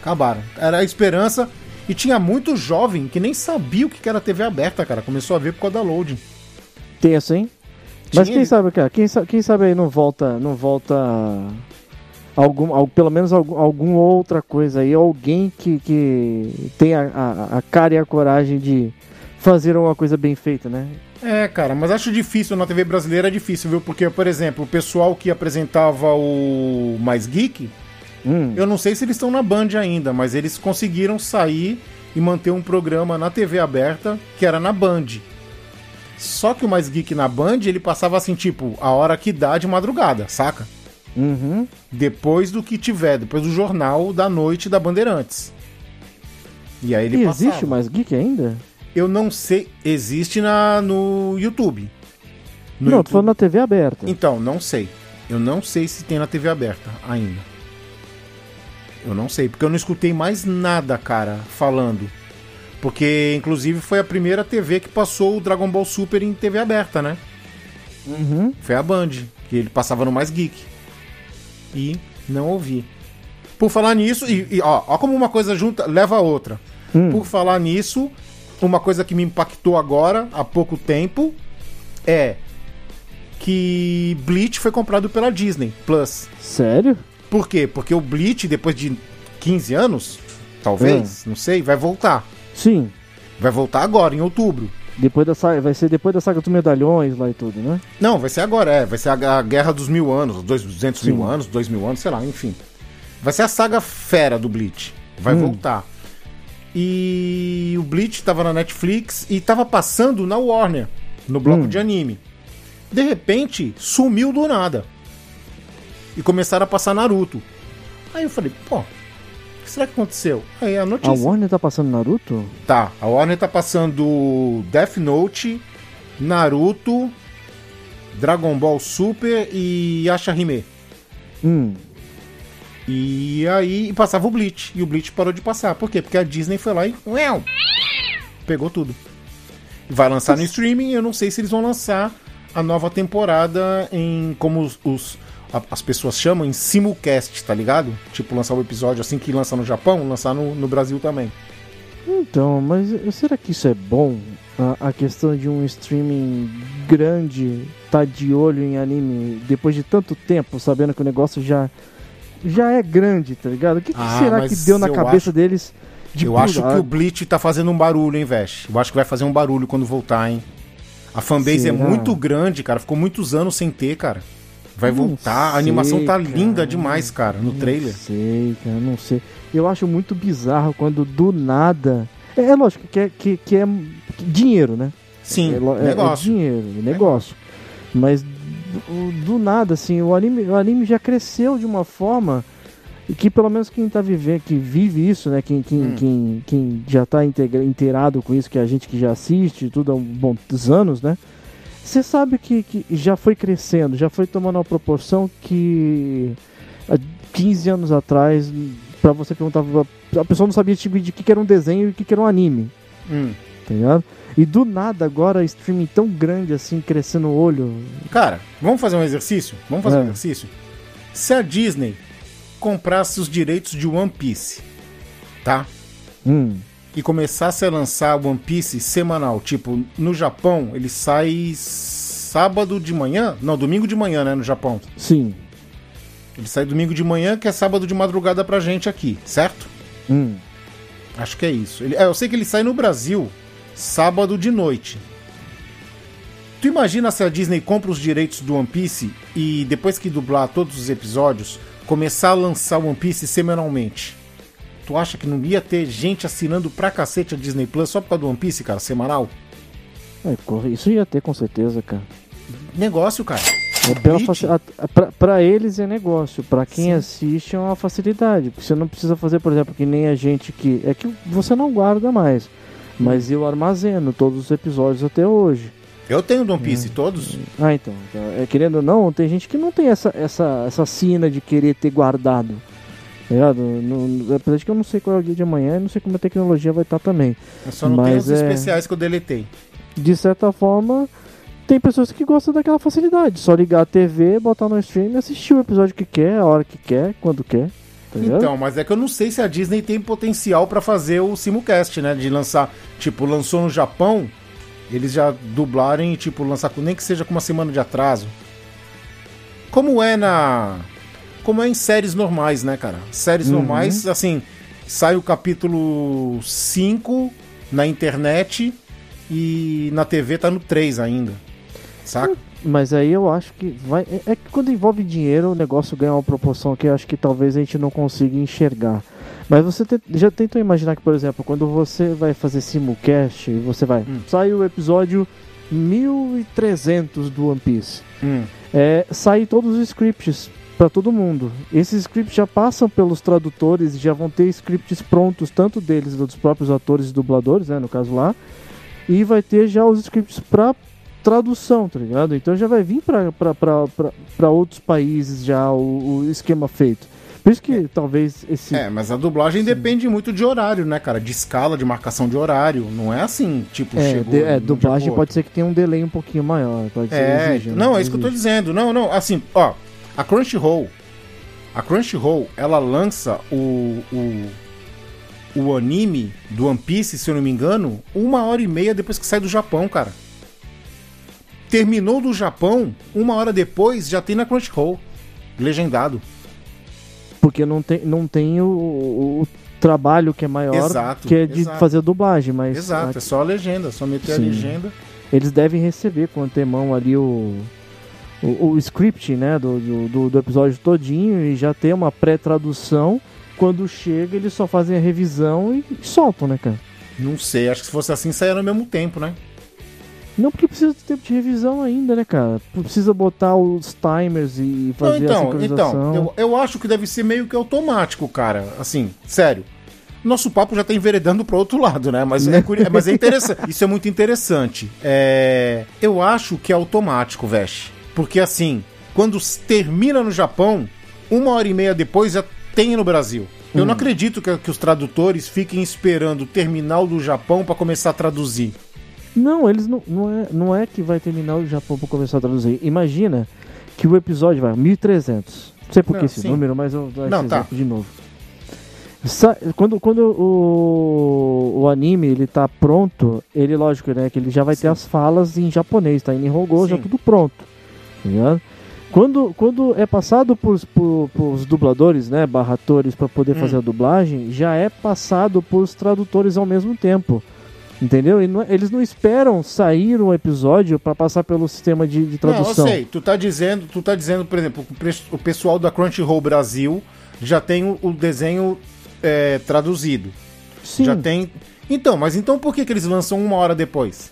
B: Acabaram. Era a esperança. E tinha muito jovem que nem sabia o que era TV aberta, cara. Começou a ver por causa da loading.
D: Tenso, hein? Mas quem sabe, cara, quem, sa- quem sabe aí não volta, não volta algum, al- pelo menos algum, alguma outra coisa aí, alguém que, que tenha a, a cara e a coragem de fazer alguma coisa bem feita, né?
B: É, cara, mas acho difícil na TV brasileira é difícil, viu? Porque, por exemplo, o pessoal que apresentava o Mais Geek,
D: Hum,
B: eu não sei se eles estão na Band ainda, mas eles conseguiram sair e manter um programa na TV aberta que era na Band. Só que o Mais Geek na Band, ele passava assim, tipo, a hora que dá de madrugada, saca?
D: uhum.
B: Depois do que tiver, depois do jornal da noite da Bandeirantes. E aí ele
D: E
B: passava.
D: existe mais geek ainda?
B: Eu não sei, existe na no YouTube. No
D: não,
B: YouTube.
D: tô falando na TV aberta.
B: Então, não sei. Eu não sei se tem na TV aberta ainda. Eu não sei, porque eu não escutei mais nada, cara, falando. Porque, inclusive, foi a primeira TV que passou o Dragon Ball Super em TV aberta, né?
D: Uhum.
B: Foi a Band, que ele passava no Mais Geek. E não ouvi. Por falar nisso, e, e, ó, ó como uma coisa junta leva a outra.
D: Hum.
B: Por falar nisso, uma coisa que me impactou agora, há pouco tempo, é que Bleach foi comprado pela Disney Plus.
D: Sério?
B: Por quê? Porque o Bleach, depois de 15 anos, talvez, não sei, vai voltar.
D: Sim.
B: Vai voltar agora, em outubro.
D: Depois da saga, vai ser depois da saga dos medalhões lá e tudo, né?
B: Não, vai ser agora, é. Vai ser a, a Guerra dos Mil Anos, dois, 200
D: Sim.
B: mil anos, dois mil anos, sei lá, enfim. Vai ser a saga fera do Bleach. Vai
D: Hum.
B: voltar. E o Bleach tava na Netflix e tava passando na Warner, no bloco
D: Hum.
B: de anime. De repente, sumiu do nada. E começaram a passar Naruto. Aí eu falei, pô, o que será que aconteceu? Aí a
D: A
B: notícia.
D: Warner tá passando Naruto?
B: Tá, a Warner tá passando Death Note, Naruto, Dragon Ball Super e Ashahime.
D: Hum.
B: E aí passava o Bleach. E o Bleach parou de passar. Por quê? Porque a Disney foi lá e. Pegou tudo. Vai lançar no streaming. Eu não sei se eles vão lançar a nova temporada em. Como os. os- as pessoas chamam em simulcast, tá ligado? Tipo, lançar o episódio assim que lança no Japão, lançar no, no Brasil também.
D: Então, mas será que isso é bom? A, a questão de um streaming grande tá de olho em anime depois de tanto tempo, sabendo que o negócio já já é grande, tá ligado? O que, que
B: Ah,
D: será que deu na cabeça
B: acho-
D: deles de
B: eu
D: pular?
B: acho que o Bleach tá fazendo um barulho, hein, Vesh? Eu acho que vai fazer um barulho quando voltar, hein? A fanbase é
D: Será?
B: muito grande, cara. Ficou muitos anos sem ter, cara. Vai
D: Não
B: voltar. A animação
D: sei,
B: tá
D: cara.
B: linda demais, cara, no trailer.
D: Não sei, cara, não sei. Eu acho muito bizarro quando do nada. É, é lógico que é, que, que é dinheiro, né?
B: Sim,
D: é, é- é
B: negócio.
D: dinheiro, é negócio. Mas do nada, assim, o anime, o anime já cresceu de uma forma que pelo menos quem tá vivendo, que vive isso, né? Quem, quem,
B: Hum.
D: quem, quem já tá integra- inteirado com isso, que é a gente que já assiste tudo há um bons anos, né? Você sabe que, que já foi crescendo, já foi tomando uma proporção que há 15 anos atrás, pra você perguntar, a pessoa não sabia tipo, de que, que era um desenho e o que, que era um anime,
B: Hum.
D: tá ligado? E do nada agora, streaming tão grande assim, crescendo o olho.
B: Cara, vamos fazer um exercício? Vamos fazer
D: É.
B: um exercício? Se a Disney comprasse os direitos de One Piece, tá?
D: Hum,
B: E começasse a lançar One Piece semanal, tipo, no Japão, ele sai sábado de manhã? Não, domingo de manhã, né, no Japão.
D: sim.
B: Ele sai domingo de manhã, que é sábado de madrugada pra gente aqui, certo?
D: Hum.
B: Acho que é isso. Ele, é, eu sei que ele sai no Brasil sábado de noite. Tu imagina se a Disney compra os direitos do One Piece e depois que dublar todos os episódios, começar a lançar One Piece semanalmente? Tu acha que não ia ter gente assinando pra cacete a Disney Plus só por causa do One Piece, cara, semanal?
D: É, isso ia ter com certeza, cara.
B: Negócio, cara.
D: É pela faci- pra, pra eles é negócio, pra quem
B: Sim.
D: assiste é uma facilidade. Porque você não precisa fazer, por exemplo, que nem a gente que. É que você não guarda mais. Mas eu armazeno todos os episódios até hoje.
B: Eu tenho One Piece, todos.
D: Ah, então. então, É, querendo ou não, tem gente que não tem essa, essa, essa sina de querer ter guardado. Tá ligado? Não- apesar de que eu não sei qual é o dia de amanhã e não sei como a tecnologia vai estar também.
B: Eu só não tenho
D: Mas
B: os
D: é-
B: especiais que eu deletei.
D: De certa forma, tem pessoas que gostam daquela facilidade. Só ligar a TV, botar no stream e assistir o episódio que quer, a hora que quer, quando quer. Tá ligado?
B: Então, mas é que eu não sei se a Disney tem potencial pra fazer o simulcast, né? De lançar, tipo, lançou no Japão, eles já dublarem e, tipo, lançar com- nem que seja com uma semana de atraso. Como é na. Como é em séries normais, né, cara? Séries
D: Uhum.
B: normais, assim, sai o capítulo 5 na internet e na TV tá no 3 ainda. Saca?
D: Mas aí eu acho que vai. É, é que quando envolve dinheiro, o negócio ganha uma proporção que eu acho que talvez a gente não consiga enxergar. Mas você te- já tentou imaginar que, por exemplo, quando você vai fazer simulcast, você vai.
B: Hum.
D: Sai o episódio 1300 do One Piece.
B: Hum.
D: é, sair todos os scripts para todo mundo. Esses scripts já passam pelos tradutores, já vão ter scripts prontos, tanto deles, dos próprios atores e dubladores, né, no caso lá, e vai ter já os scripts para tradução, tá ligado? Então já vai vir para outros países já o, o esquema feito. Por isso que talvez esse
B: É, mas a dublagem depende muito de horário, né, cara? De escala, de marcação de horário. Não é assim, tipo,
D: é,
B: chegou.
D: de- é, dublagem pode ser que tenha um delay um pouquinho maior, pode ser
B: É,
D: né?
B: não, é isso que eu tô dizendo. Não, não, assim, ó, a Crunchyroll, a Crunchyroll, ela lança o, o, o anime do One Piece, se eu não me engano, uma hora e meia depois que sai do Japão, cara. Terminou do Japão, uma hora depois já tem na Crunchyroll, legendado.
D: Porque não tem, não tem o, o- trabalho que é maior,
B: Exato,
D: que é de
B: exato.
D: fazer a dublagem, mas
B: Exato, é só a legenda, só meter
D: Sim.
B: a legenda.
D: eles devem receber com antemão ali o, o, o script né, do, do, do- episódio todinho e já ter uma pré-tradução. Quando chega, eles só fazem a revisão e, soltam, né, cara?
B: Não sei, acho que se fosse assim, saia no mesmo tempo, né?
D: Não, porque precisa de tempo de revisão ainda, né, cara? Precisa botar os timers e
B: Não,
D: fazer a
B: então,
D: sincronização.
B: então eu, eu acho que deve ser meio que automático, cara. Assim, sério. Nosso papo já tá enveredando pro outro lado, né? Mas é, curi- mas é interessante. Isso é muito interessante. É, eu acho que é automático, Vesh. Porque assim, quando termina no Japão, uma hora e meia depois já tem no Brasil. Eu
D: Hum.
B: não acredito que, que os tradutores fiquem esperando o terminal do Japão pra começar a traduzir.
D: Não, eles não, não, é, não é que vai terminar o Japão pra começar a traduzir. Imagina que o episódio vai 1300. Não sei por que esse
B: sim.
D: número, mas eu vou dar
B: tá.
D: exemplo de novo. Sa- quando quando o, o anime ele tá pronto, ele lógico, né, que ele já vai ter as falas em japonês, tá? Em Nihongo, já
B: Sim.
D: tudo pronto. Tá? Quando, quando é passado pros, por, pros dubladores, né, barra atores, pra poder
B: Hum.
D: fazer a dublagem, já é passado pros tradutores ao mesmo tempo. Entendeu? E não- eles não esperam sair um episódio pra passar pelo sistema de, de tradução.
B: Não, eu sei. Tu tá dizendo, tu tá dizendo, por exemplo, o pessoal da Crunchyroll Brasil já tem o, o desenho é, traduzido.
D: Sim.
B: Já tem. Então, mas então por que, que eles lançam uma hora depois?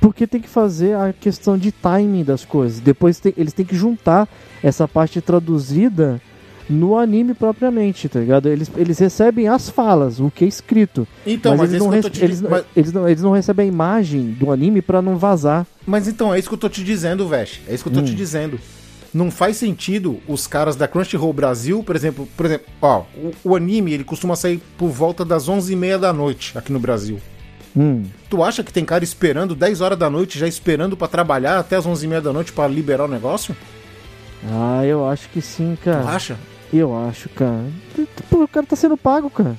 D: Porque tem que fazer a questão de timing das coisas. Depois tem- eles têm que juntar essa parte traduzida no anime propriamente, tá ligado? Eles, eles recebem as falas, o que é escrito.
B: Então, mas,
D: eles,
B: é
D: não rece-
B: te
D: eles, não-
B: Mas,
D: eles, não, eles não recebem a imagem do anime pra não vazar.
B: mas então, é isso que eu tô te dizendo, Vesh. É isso que eu tô
D: Hum.
B: te dizendo. Não faz sentido os caras da Crunchyroll Brasil, por exemplo, por exemplo, ó, o, o anime ele costuma sair por volta das 11h30 da noite aqui no Brasil.
D: Hum.
B: Tu acha que tem cara esperando 10 horas da noite, já esperando pra trabalhar até as 11h30 da noite pra liberar o negócio?
D: Ah, eu acho que sim,
B: Tu
D: cara.
B: acha?
D: Eu acho, cara. Pô, o cara tá sendo pago, cara.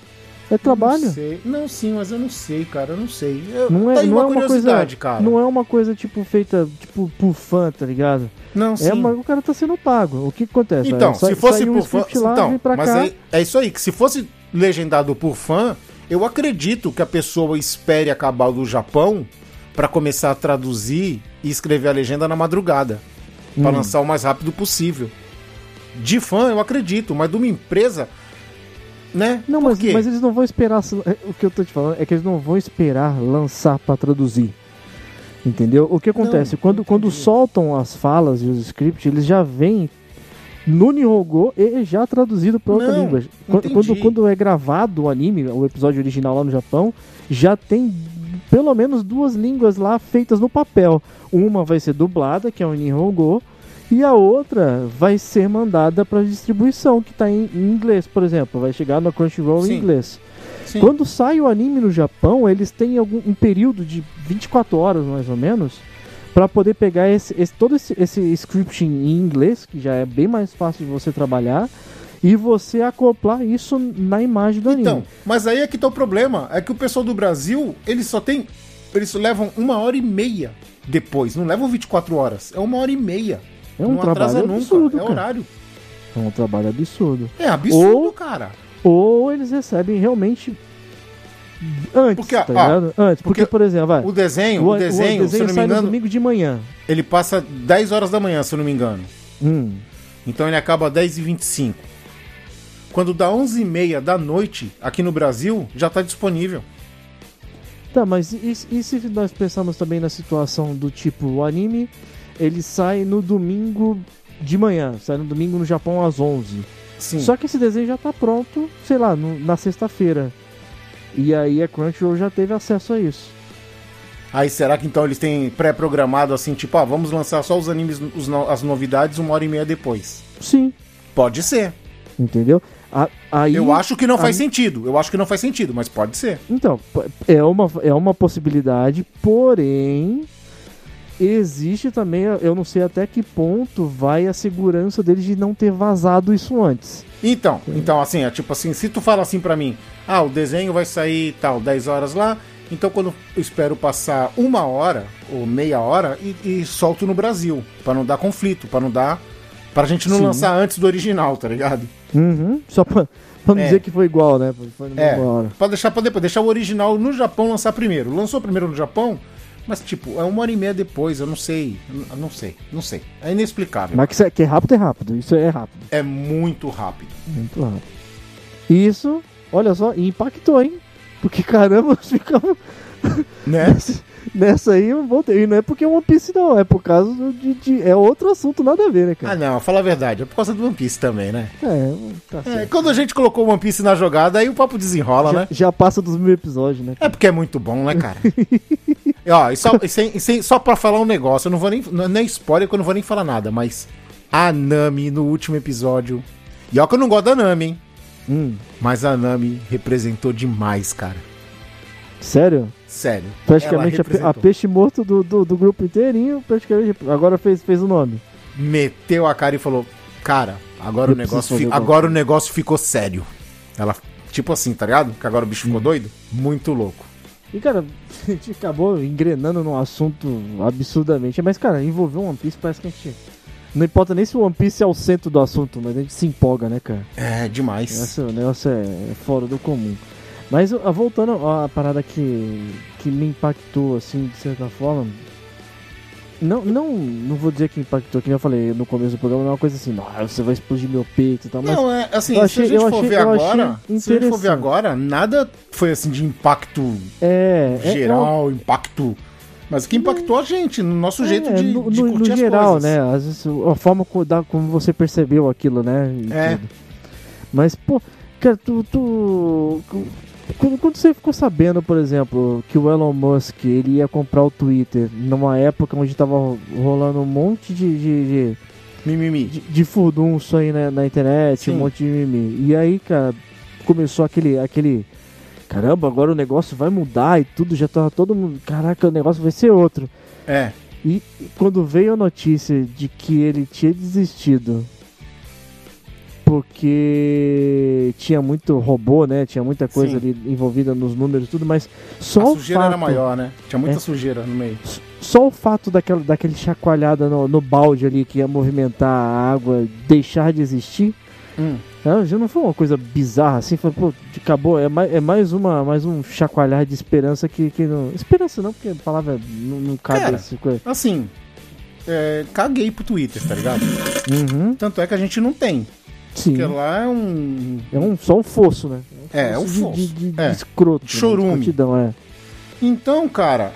D: É trabalho.
B: Não sei. Não, sim, mas eu não sei, cara. Eu não sei. Eu,
D: Não é,
B: tá
D: não
B: uma
D: é uma coisa,
B: curiosidade, cara.
D: não é uma coisa tipo feita tipo por fã, tá ligado?
B: Não, sim.
D: É uma, o cara tá sendo pago. O que acontece?
B: Então,
D: É, sai-
B: se fosse
D: saiu um
B: por fã.
D: lá,
B: Então, mas aí, é isso aí, que se fosse legendado por fã, eu acredito que a pessoa espere acabar o do Japão pra começar a traduzir e escrever a legenda na madrugada. Pra
D: Hum.
B: lançar o mais rápido possível. De fã, eu acredito, mas de uma empresa. Né?
D: Não, mas, mas eles não vão esperar. é, O que eu tô te falando é que eles não vão esperar lançar pra traduzir. Entendeu? O que acontece? quando, quando soltam as falas e os scripts, eles já vêm no Nihongo e já traduzido pra outra
B: Não,
D: língua. Quando, quando, quando é gravado o anime, o episódio original lá no Japão, já tem pelo menos duas línguas lá feitas no papel. Uma vai ser dublada, que é o Nihongo, e a outra vai ser mandada para distribuição, que tá em, inglês, por exemplo. Vai chegar no Crunchyroll
B: Sim.
D: em inglês.
B: Sim.
D: Quando sai o anime no Japão, eles têm algum, um período de 24 horas, mais ou menos, para poder pegar esse, esse- todo esse, esse scripting em inglês, que já é bem mais fácil de você trabalhar, e você acoplar isso na imagem do anime.
B: Então, mas aí é que tá o problema. É que o pessoal do Brasil, eles só tem. Eles só levam uma hora e meia depois. Não levam 24 horas. É uma hora e meia.
D: É um
B: não
D: trabalho
B: nunca.
D: absurdo,
B: é
D: cara.
B: horário.
D: É um trabalho absurdo.
B: É absurdo,
D: Ou-
B: cara.
D: Ou eles recebem realmente antes,
B: Porque,
D: tá ligado? Antes, porque,
B: porque
D: por exemplo, vai,
B: O desenho, o, desenho, se eu não me
D: sai no
B: engano,
D: domingo de manhã.
B: ele passa 10 horas da manhã, se eu não me engano.
D: Hum.
B: Então ele acaba 10 e 25 Quando dá 11 e meia da noite, aqui no Brasil, já tá disponível.
D: Tá, mas e, e se nós pensarmos também na situação do tipo, o anime, ele sai no domingo de manhã, sai no domingo no Japão às 11.
B: Sim.
D: Só que esse desenho já tá pronto, sei lá, no- na sexta-feira. E aí a Crunchyroll já teve acesso a isso.
B: Aí será que então eles têm pré-programado assim, tipo, ah, vamos lançar só os animes, os no- as novidades uma hora e meia depois?
D: Sim,
B: Pode ser.
D: entendeu? A- aí,
B: Eu acho que não faz
D: aí-
B: sentido. Eu acho que não faz sentido, mas pode ser.
D: Então, é uma, é uma possibilidade, porém existe também, eu não sei até que ponto vai a segurança deles de não ter vazado isso antes.
B: Então, então assim, é tipo assim, se tu fala assim pra mim, ah, o desenho vai sair tal, 10 horas lá, então quando eu espero passar uma hora ou meia hora e, e solto no Brasil, pra não dar conflito, pra não dar. Pra gente não
D: Sim.
B: lançar antes do original, tá ligado?
D: Uhum, só pra, pra não
B: É.
D: dizer que foi igual, né? Foi
B: É,
D: hora.
B: pra deixar pra depois, deixar o original no Japão lançar primeiro. Lançou primeiro no Japão, mas tipo, é uma hora e meia depois, eu não sei. Eu não sei, não sei. É inexplicável.
D: Mas que, é- que é rápido, é rápido. Isso é rápido.
B: É muito rápido.
D: Muito rápido. Isso, olha só, impactou, hein? Porque caramba, ficamos
B: Né?
D: nessa, aí eu voltei. E não é porque é One Piece, não, é por causa de, de- É outro assunto, nada a ver, né,
B: Ah,
D: cara?
B: não, fala a verdade. É por causa do One Piece também, né?
D: É, tá
B: É,
D: certo.
B: quando a gente colocou o One Piece na jogada, aí o papo desenrola,
D: já,
B: né?
D: já passa dos mil episódios, né?
B: É porque é muito bom, né, cara? E, ó, e só, e sem, e sem- só pra falar um negócio, eu não vou nem. Não é nem spoiler que eu não vou nem falar nada, mas a Nami no último episódio. E ó que eu não gosto da Nami, hein?
D: Hum,
B: Mas a Nami representou demais, cara.
D: sério?
B: Sério.
D: Praticamente a, a peixe morto do, do, do grupo inteirinho, praticamente. Agora fez, fez o nome.
B: Meteu a cara e falou: Cara, agora
D: Eu
B: o negócio, fi- agora o negócio ficou sério. Ela, tipo assim, tá ligado? Que agora o bicho ficou
D: Hum.
B: doido. Muito louco.
D: E, cara, a gente acabou engrenando num assunto absurdamente. Mas, cara, envolveu One Piece, parece que a gente. Não importa nem se o One Piece é o centro do assunto, mas a gente se empolga, né, cara?
B: É, demais.
D: Esse negócio é fora do comum. Mas ah, voltando à parada que, que me impactou, assim, de certa forma. Não, não, não vou dizer que impactou, que eu falei no começo do programa, não é uma coisa assim, "Nossa, você vai explodir meu peito e tal, mas.
B: Não, é assim,
D: eu
B: se a
D: achei-
B: gente for
D: achei-
B: ver
D: achei
B: agora, se a gente for ver agora, nada foi assim de impacto
D: é, é- é
B: geral, impacto Mas que impactou a gente, no nosso jeito
D: É,
B: de,
D: no,
B: de curtir
D: no geral, né? Às vezes a forma como você percebeu aquilo, né?
B: É.
D: Mas, pô, cara, tu. tu quando, quando você ficou sabendo, por exemplo, que o Elon Musk ele ia comprar o Twitter numa época onde tava rolando um monte de, de, de,
B: Mimimi.
D: de, de furdunço aí na, na internet,
B: Sim.
D: um monte de mimimi. E aí, cara, começou aquele, aquele. Caramba, agora o negócio vai mudar e tudo, já tava todo mundo. Caraca, o negócio vai ser outro.
B: É.
D: E quando veio a notícia de que ele tinha desistido porque tinha muito robô, né? Tinha muita coisa
B: Sim.
D: ali envolvida nos números e tudo, mas só
B: a
D: o
B: sujeira
D: fato,
B: era maior, né? Tinha muita
D: É.
B: sujeira no meio.
D: só o fato daquela, daquele chacoalhada no, no balde ali que ia movimentar a água deixar de existir,
B: Hum.
D: né, já não foi uma coisa bizarra assim, foi, pô, acabou, é mais, é mais uma mais um chacoalhar de esperança que, que não, esperança não, porque a palavra não, não cabe
B: Cara,
D: essa coisa.
B: Assim, é, caguei pro Twitter, tá ligado?
D: Uhum,
B: Tanto é que a gente não tem.
D: Sim.
B: Porque lá é um.
D: É um, só um fosso, né?
B: É, é um
D: de-
B: fosso.
D: De, de, de
B: É.
D: escroto.
B: De chorume.
D: Né? Escrotidão, é.
B: Então, cara,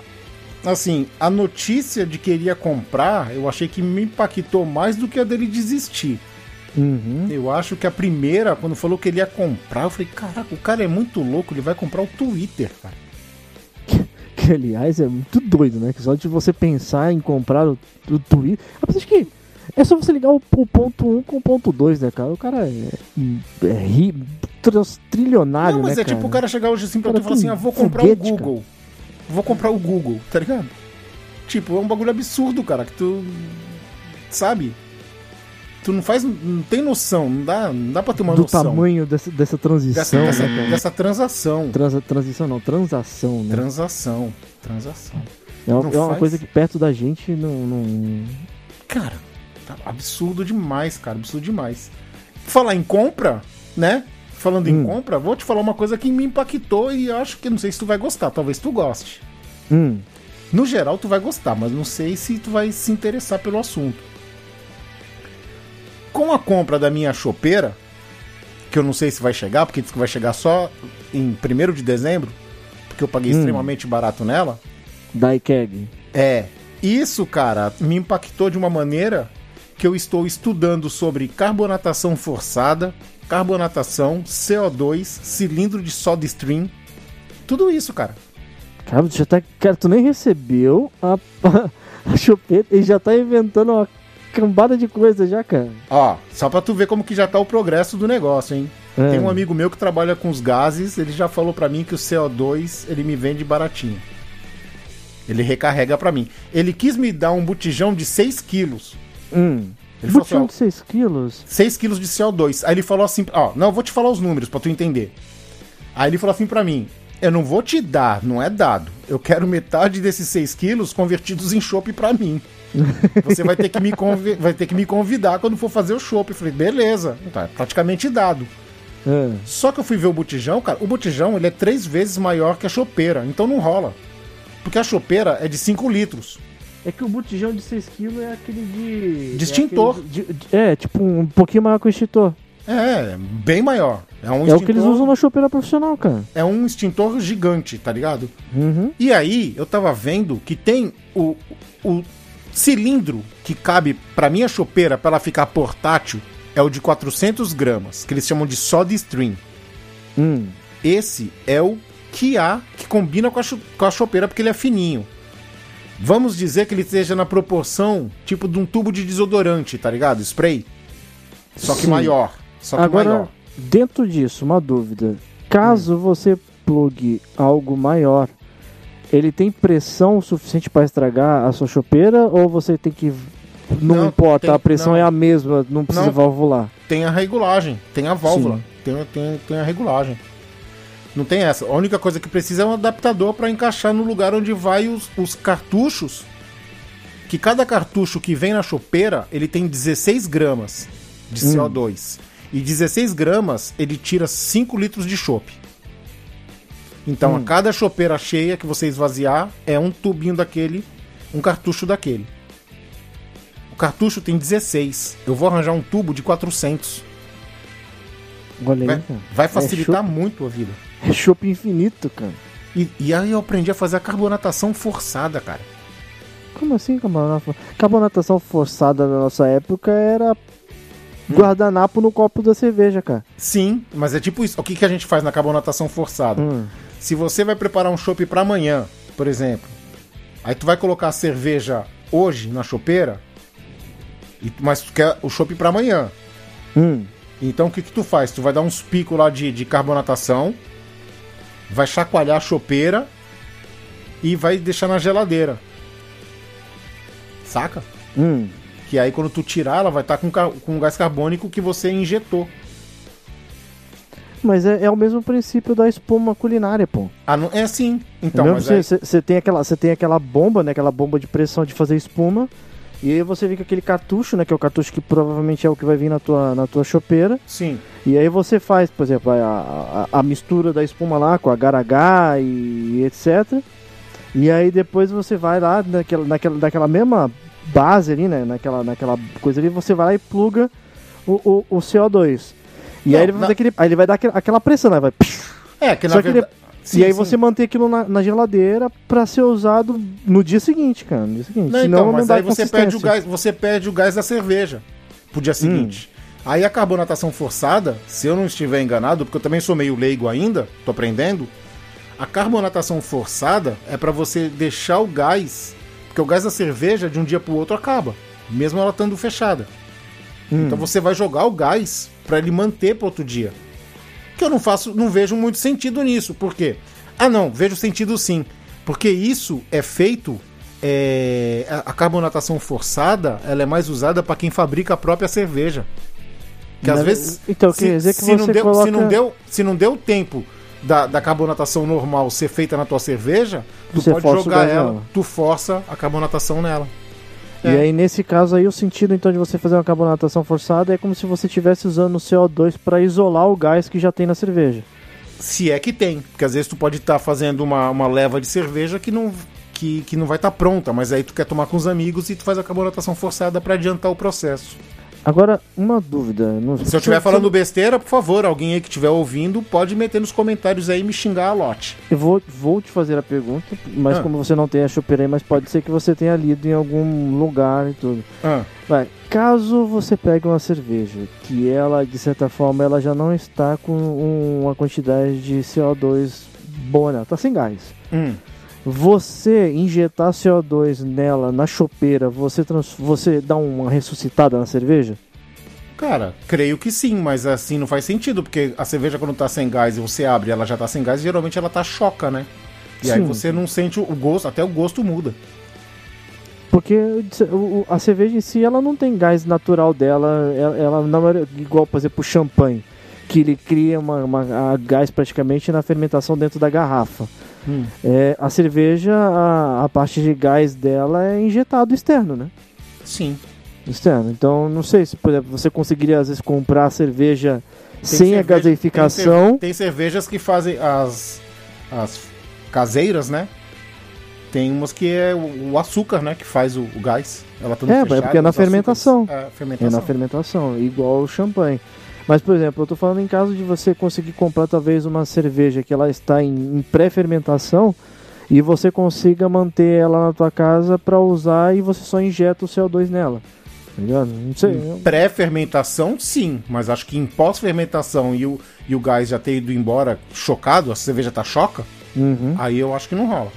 B: assim, a notícia de que ele ia comprar, eu achei que me impactou mais do que a dele desistir.
D: Uhum.
B: Eu acho que a primeira, quando falou que ele ia comprar, eu falei, caraca, o cara é muito louco, ele vai comprar o Twitter, cara.
D: Que, aliás, é muito doido, né? Que só de você pensar em comprar o, o Twitter. Apesar de que é só você ligar o, o ponto 1 com o ponto 2, né, cara? O cara é, é ri, trilionário,
B: Não, mas
D: né,
B: é tipo o cara chegar hoje assim pra
D: Cara,
B: tu e falar assim, ah, vou comprar
D: foguete,
B: o Google. Vou comprar o Google, tá ligado? Tipo, é um bagulho absurdo, cara, que tu. Sabe? Tu não faz. Não tem noção, não dá, não dá pra ter uma
D: do
B: noção.
D: tamanho dessa, dessa transição,
B: dessa,
D: né, cara?
B: dessa transação.
D: Transa- transição não, transação, né?
B: Transação. Transação.
D: é uma, é uma coisa que perto da gente não. não...
B: Cara, tá absurdo demais, cara. Absurdo demais. Falar em compra, né? Falando em
D: Hum.
B: compra, vou te falar uma coisa que me impactou e acho que não sei se tu vai gostar. Talvez tu goste.
D: Hum,
B: No geral, tu vai gostar, mas não sei se tu vai se interessar pelo assunto. Com a compra da minha chopeira, que eu não sei se vai chegar, porque diz que vai chegar só em 1 de dezembro, porque eu paguei
D: Hum.
B: extremamente barato nela.
D: Daikeg.
B: É, isso, cara, me impactou de uma maneira que eu estou estudando sobre carbonatação forçada, carbonatação, CO2, cilindro de soda stream, tudo isso, cara.
D: Cara, tu já tá. Cara, tu nem recebeu a, a chupeta e já tá inventando uma cambada de coisa já, cara.
B: Ó, só pra tu ver como que já tá o progresso do negócio, hein?
D: É.
B: Tem um amigo meu que trabalha com os gases, ele já falou pra mim que o CO2 ele me vende baratinho. Ele recarrega pra mim. Ele quis me dar um botijão de 6 quilos.
D: Hum.
B: Ele falou assim, ó,
D: de 6 quilos?
B: 6 quilos de CO2. Aí ele falou assim, ó, não, eu vou te falar os números pra tu entender. Aí ele falou assim pra mim, eu não vou te dar, não é dado. Eu quero metade desses 6 quilos convertidos em chopp pra mim. Você vai ter, que me convi- vai ter que me convidar quando for fazer o chopp. Eu falei, beleza, tá é praticamente dado.
D: É.
B: Só que eu fui ver o botijão, cara, o botijão ele é três vezes maior que a chopeira, então não rola. Porque a chopeira é de 5 litros.
D: É que o botijão de 6 quilos é aquele de.
B: De extintor.
D: É, de- de- é, tipo um pouquinho maior que o extintor.
B: É, bem maior. É um
D: É o que eles usam na chopeira profissional, cara.
B: É um extintor gigante, tá ligado?
D: Uhum.
B: E aí, eu tava vendo que tem o, o cilindro que cabe pra minha chopeira pra ela ficar portátil é o de 400 gramas, que eles chamam de soda stream.
D: Hum.
B: Esse é o que há que combina com a, com a chopeira porque ele é fininho. Vamos dizer que ele esteja na proporção tipo de um tubo de desodorante, tá ligado? Spray. Só que
D: Sim.
B: maior. Só que
D: Agora,
B: maior.
D: dentro disso, uma dúvida. Caso
B: Hum.
D: você plugue algo maior, ele tem pressão suficiente para estragar a sua chopeira ou você tem que. Não,
B: Não,
D: importa,
B: tem-
D: a pressão
B: não.
D: é a mesma, não precisa
B: Não.
D: valvular.
B: Tem a regulagem, tem a válvula, tem, tem, tem a regulagem. Não tem essa. A única coisa que precisa é um adaptador para encaixar no lugar onde vai os, os cartuchos. Que cada cartucho que vem na chopeira, ele tem 16 gramas de
D: Hum.
B: CO2. E 16 gramas, ele tira 5 litros de chope. Então, a
D: Hum.
B: cada chopeira cheia que você esvaziar, é um tubinho daquele, um cartucho daquele. O cartucho tem 16. Eu vou arranjar um tubo de 400.
D: Olha aí,
B: Vai, vai facilitar
D: É
B: muito a vida.
D: É chopp infinito, cara.
B: E, e aí eu aprendi a fazer a carbonatação forçada, cara.
D: Como assim carbonatação? Carbonatação forçada na nossa época era guardanapo no copo da cerveja, cara.
B: Sim, mas é tipo isso. O que, que a gente faz na carbonatação forçada?
D: Hum.
B: Se você vai preparar um chopp pra amanhã, por exemplo, aí tu vai colocar a cerveja hoje na chopeira, e, mas tu quer o chopp pra amanhã.
D: Hum.
B: Então o que, que tu faz? Tu vai dar uns picos lá de, de carbonatação, vai chacoalhar a chopeira e vai deixar na geladeira. Saca?
D: Hum.
B: Que aí quando tu tirar, ela vai estar com, ca- com gás carbônico que você injetou.
D: Mas é, é o mesmo princípio da espuma culinária, pô.
B: Ah, não, é assim. Então,
D: você,
B: aí,
D: você- você tem aquela, você tem aquela bomba, né? Aquela bomba de pressão de fazer espuma. E aí você com aquele cartucho, né? Que é o cartucho que provavelmente é o que vai vir na tua, na tua chopeira.
B: sim.
D: E aí você faz, por exemplo, a, a, a mistura da espuma lá com agar-agar e etc. E aí depois você vai lá naquela, naquela, naquela mesma base ali, né? Naquela, naquela coisa ali, você vai lá e pluga o, o, o CO2. E
B: Não,
D: aí ele vai,
B: na-
D: aquele, aí ele vai dar aquele- aquela pressão, né? Vai...
B: É, que
D: Só
B: na
D: que ele-
B: verdade.
D: e aí você mantém aquilo na, na geladeira pra ser usado no dia seguinte, cara. No dia seguinte.
B: Não,
D: Senão
B: então, mas aí você perde, o gás, você perde o gás da cerveja pro dia seguinte. Aí a carbonatação forçada, se eu não estiver enganado, porque eu também sou meio leigo ainda, tô aprendendo, a carbonatação forçada é pra você deixar o gás, porque o gás da cerveja de um dia pro outro acaba, mesmo ela estando fechada.
D: Hum.
B: Então você vai jogar o gás pra ele manter pro outro dia. Que eu não faço, não vejo muito sentido nisso. Por quê? Ah, não, vejo sentido sim. Porque isso é feito. é, a- carbonatação forçada ela é mais usada para quem fabrica a própria cerveja. Que às vezes.
D: então, quer dizer que
B: se não deu, se
D: coloca-
B: não deu Se não deu tempo da, da carbonatação normal ser feita na tua cerveja, tu
D: Você
B: pode jogar ela.
D: nela.
B: Tu força a carbonatação nela.
D: E
B: É.
D: aí, nesse caso aí, o sentido então de você fazer uma carbonatação forçada é como se você estivesse usando o CO2 para isolar o gás que já tem na cerveja.
B: Se é que tem. Porque às vezes tu pode estar fazendo uma, uma leva de cerveja que não, que, que não vai estar pronta, mas aí tu quer tomar com os amigos e tu faz a carbonatação forçada para adiantar o processo.
D: Agora, uma dúvida. Não,
B: Se eu estiver falando besteira, por favor, alguém aí que estiver ouvindo, pode meter nos comentários aí e me xingar a lote.
D: Eu vou, vou te fazer a pergunta, mas
B: Ah.
D: como você não tem a chopeira aí, mas pode ser que você tenha lido em algum lugar e tudo.
B: Ah,
D: Vai, caso você pegue uma cerveja que ela, de certa forma, ela já não está com um- uma quantidade de CO2 boa, né? Tá sem gás.
B: hum.
D: Você injetar CO2 nela, na chopeira, você, trans- você dá uma ressuscitada na cerveja?
B: Cara, creio que sim, mas assim não faz sentido, porque a cerveja quando tá sem gás e você abre ela já tá sem gás, geralmente ela tá choca, né? E aí
D: Sim.
B: você não sente o gosto, até o gosto muda.
D: Porque a cerveja em si, ela não tem gás natural dela, ela, ela não é igual, por exemplo, o champanhe, que ele cria uma, uma- a gás praticamente na fermentação dentro da garrafa.
B: Hum.
D: É, a cerveja, a, a parte de gás dela é injetado externo, né?
B: Sim.
D: Externo. Então, não sei se, por exemplo, você conseguiria às vezes comprar a cerveja sem a
B: cerveja-
D: gaseificação.
B: Tem, tem cervejas que fazem as, as caseiras, né? Tem umas que é o, o açúcar, né? Que faz o, o gás. Ela tá no
D: É,
B: fechado,
D: é porque é na
B: os açúcares-
D: fermentação.
B: É,
D: É
B: fermentação.
D: na fermentação, igual o champanhe. Mas, por exemplo, eu tô falando em caso de você conseguir comprar talvez uma cerveja que ela está em, em pré-fermentação e você consiga manter ela na tua casa para usar e você só injeta o CO2 nela. Tá? Não sei. eu-
B: Pré-fermentação, sim, mas acho que em pós-fermentação e o, e o gás já ter ido embora chocado, a cerveja tá choca,
D: Uhum.
B: aí eu acho que não rola.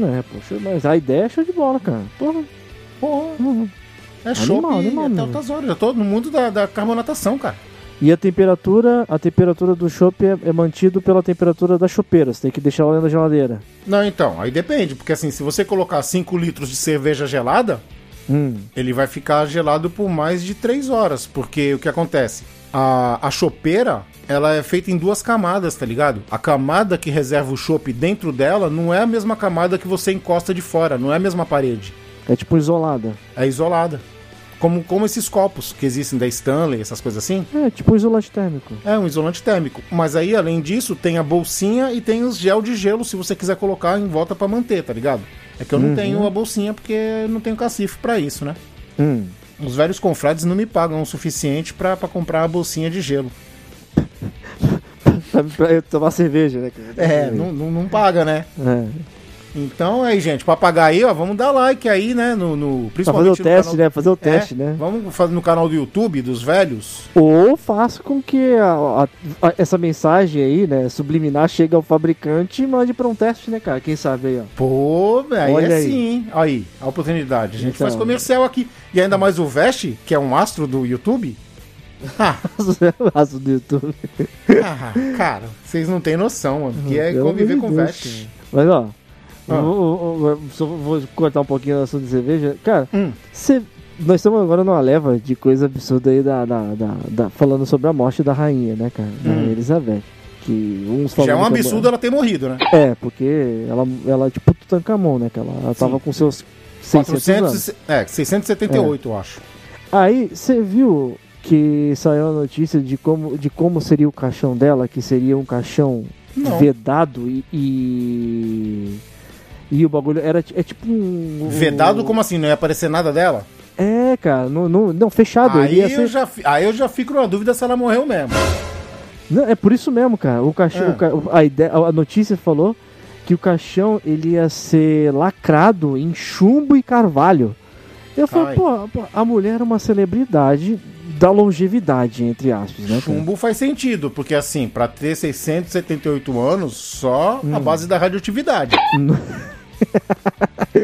D: É, poxa, mas a ideia é show de bola, cara. Porra.
B: Porra,
D: Uhum.
B: é
D: Animal, animal
B: até
D: mesmo.
B: altas horas. Eu tô no mundo da, da carbonatação, cara.
D: E a temperatura, a temperatura do chopp é, é mantido pela temperatura da chopeira. Você tem que deixar ela dentro da geladeira.
B: Não, então, aí depende, porque assim, se você colocar 5 litros de cerveja gelada,
D: Hum.
B: ele vai ficar gelado por mais de 3 horas, porque o que acontece? A, a chopeira, ela é feita em duas camadas, tá ligado? A camada que reserva o chopp dentro dela não é a mesma camada que você encosta de fora, não é a mesma parede.
D: É tipo isolada.
B: É isolada. Como, como esses copos que existem da Stanley, essas coisas assim.
D: É, tipo um isolante térmico.
B: É um isolante térmico. Mas aí, além disso, tem a bolsinha e tem os gel de gelo se você quiser colocar em volta pra manter, tá ligado? É que eu não
D: Uhum.
B: tenho a bolsinha porque não tenho cacife pra isso, né?
D: Hum.
B: Os velhos confrades não me pagam o suficiente pra pra comprar a bolsinha de gelo.
D: Pra eu tomar cerveja, né?
B: É, não, não, não paga, né?
D: É.
B: Então aí, gente, pra pagar aí, ó, vamos dar like aí, né? No, no,
D: Pra fazer o teste,
B: canal-
D: né? Fazer o
B: É,
D: teste, né?
B: Vamos fazer no canal do YouTube dos velhos.
D: Ou faça com que a- a- a- essa mensagem aí, né, subliminar, chegue ao fabricante e mande pra um teste, né, cara? Quem sabe aí, ó.
B: Pô, aí
D: Olha
B: é
D: aí.
B: sim. Aí, a oportunidade. A gente
D: Então.
B: faz comercial aqui. E ainda mais o Veste, que é um astro do YouTube. Ah,
D: Aço do YouTube.
B: ah, cara, vocês não têm noção, mano. Que é
D: Pelo
B: conviver com o
D: Deus,
B: Veste.
D: Mas, ó,
B: Ah.
D: vou, vou- só vou cortar um pouquinho o assunto de cerveja. Cara,
B: Hum.
D: cê- nós estamos agora numa leva de coisa absurda aí da, da, da- da- falando sobre a morte da rainha, né, cara? Da
B: Hum.
D: Elizabeth. Que uns
B: Já é um
D: a
B: absurdo ela ter morrido, né?
D: É, porque ela, ela é tipo Tutankhamon, né? Que ela, ela tava com seus 600 anos.
B: 400, e- é, 678, eu acho.
D: Aí, você viu que saiu a notícia de como, de como seria o caixão dela, que seria um caixão
B: Não.
D: vedado e, e. e o bagulho era é tipo um.
B: Vedado, como assim? Não ia aparecer nada dela?
D: É, cara, não, não, não fechado.
B: Aí eu,
D: ser-
B: já, aí eu já fico na dúvida se ela morreu mesmo.
D: Não, é por isso mesmo, cara. O caixão,
B: Ah.
D: o ca- a, ideia, a notícia falou que o caixão ele ia ser lacrado em chumbo e carvalho. Eu falei, pô, a mulher é uma celebridade da longevidade, entre aspas, né?
B: Chumbo faz sentido, porque assim, pra ter 678 anos, só
D: Hum.
B: a base da radioatividade.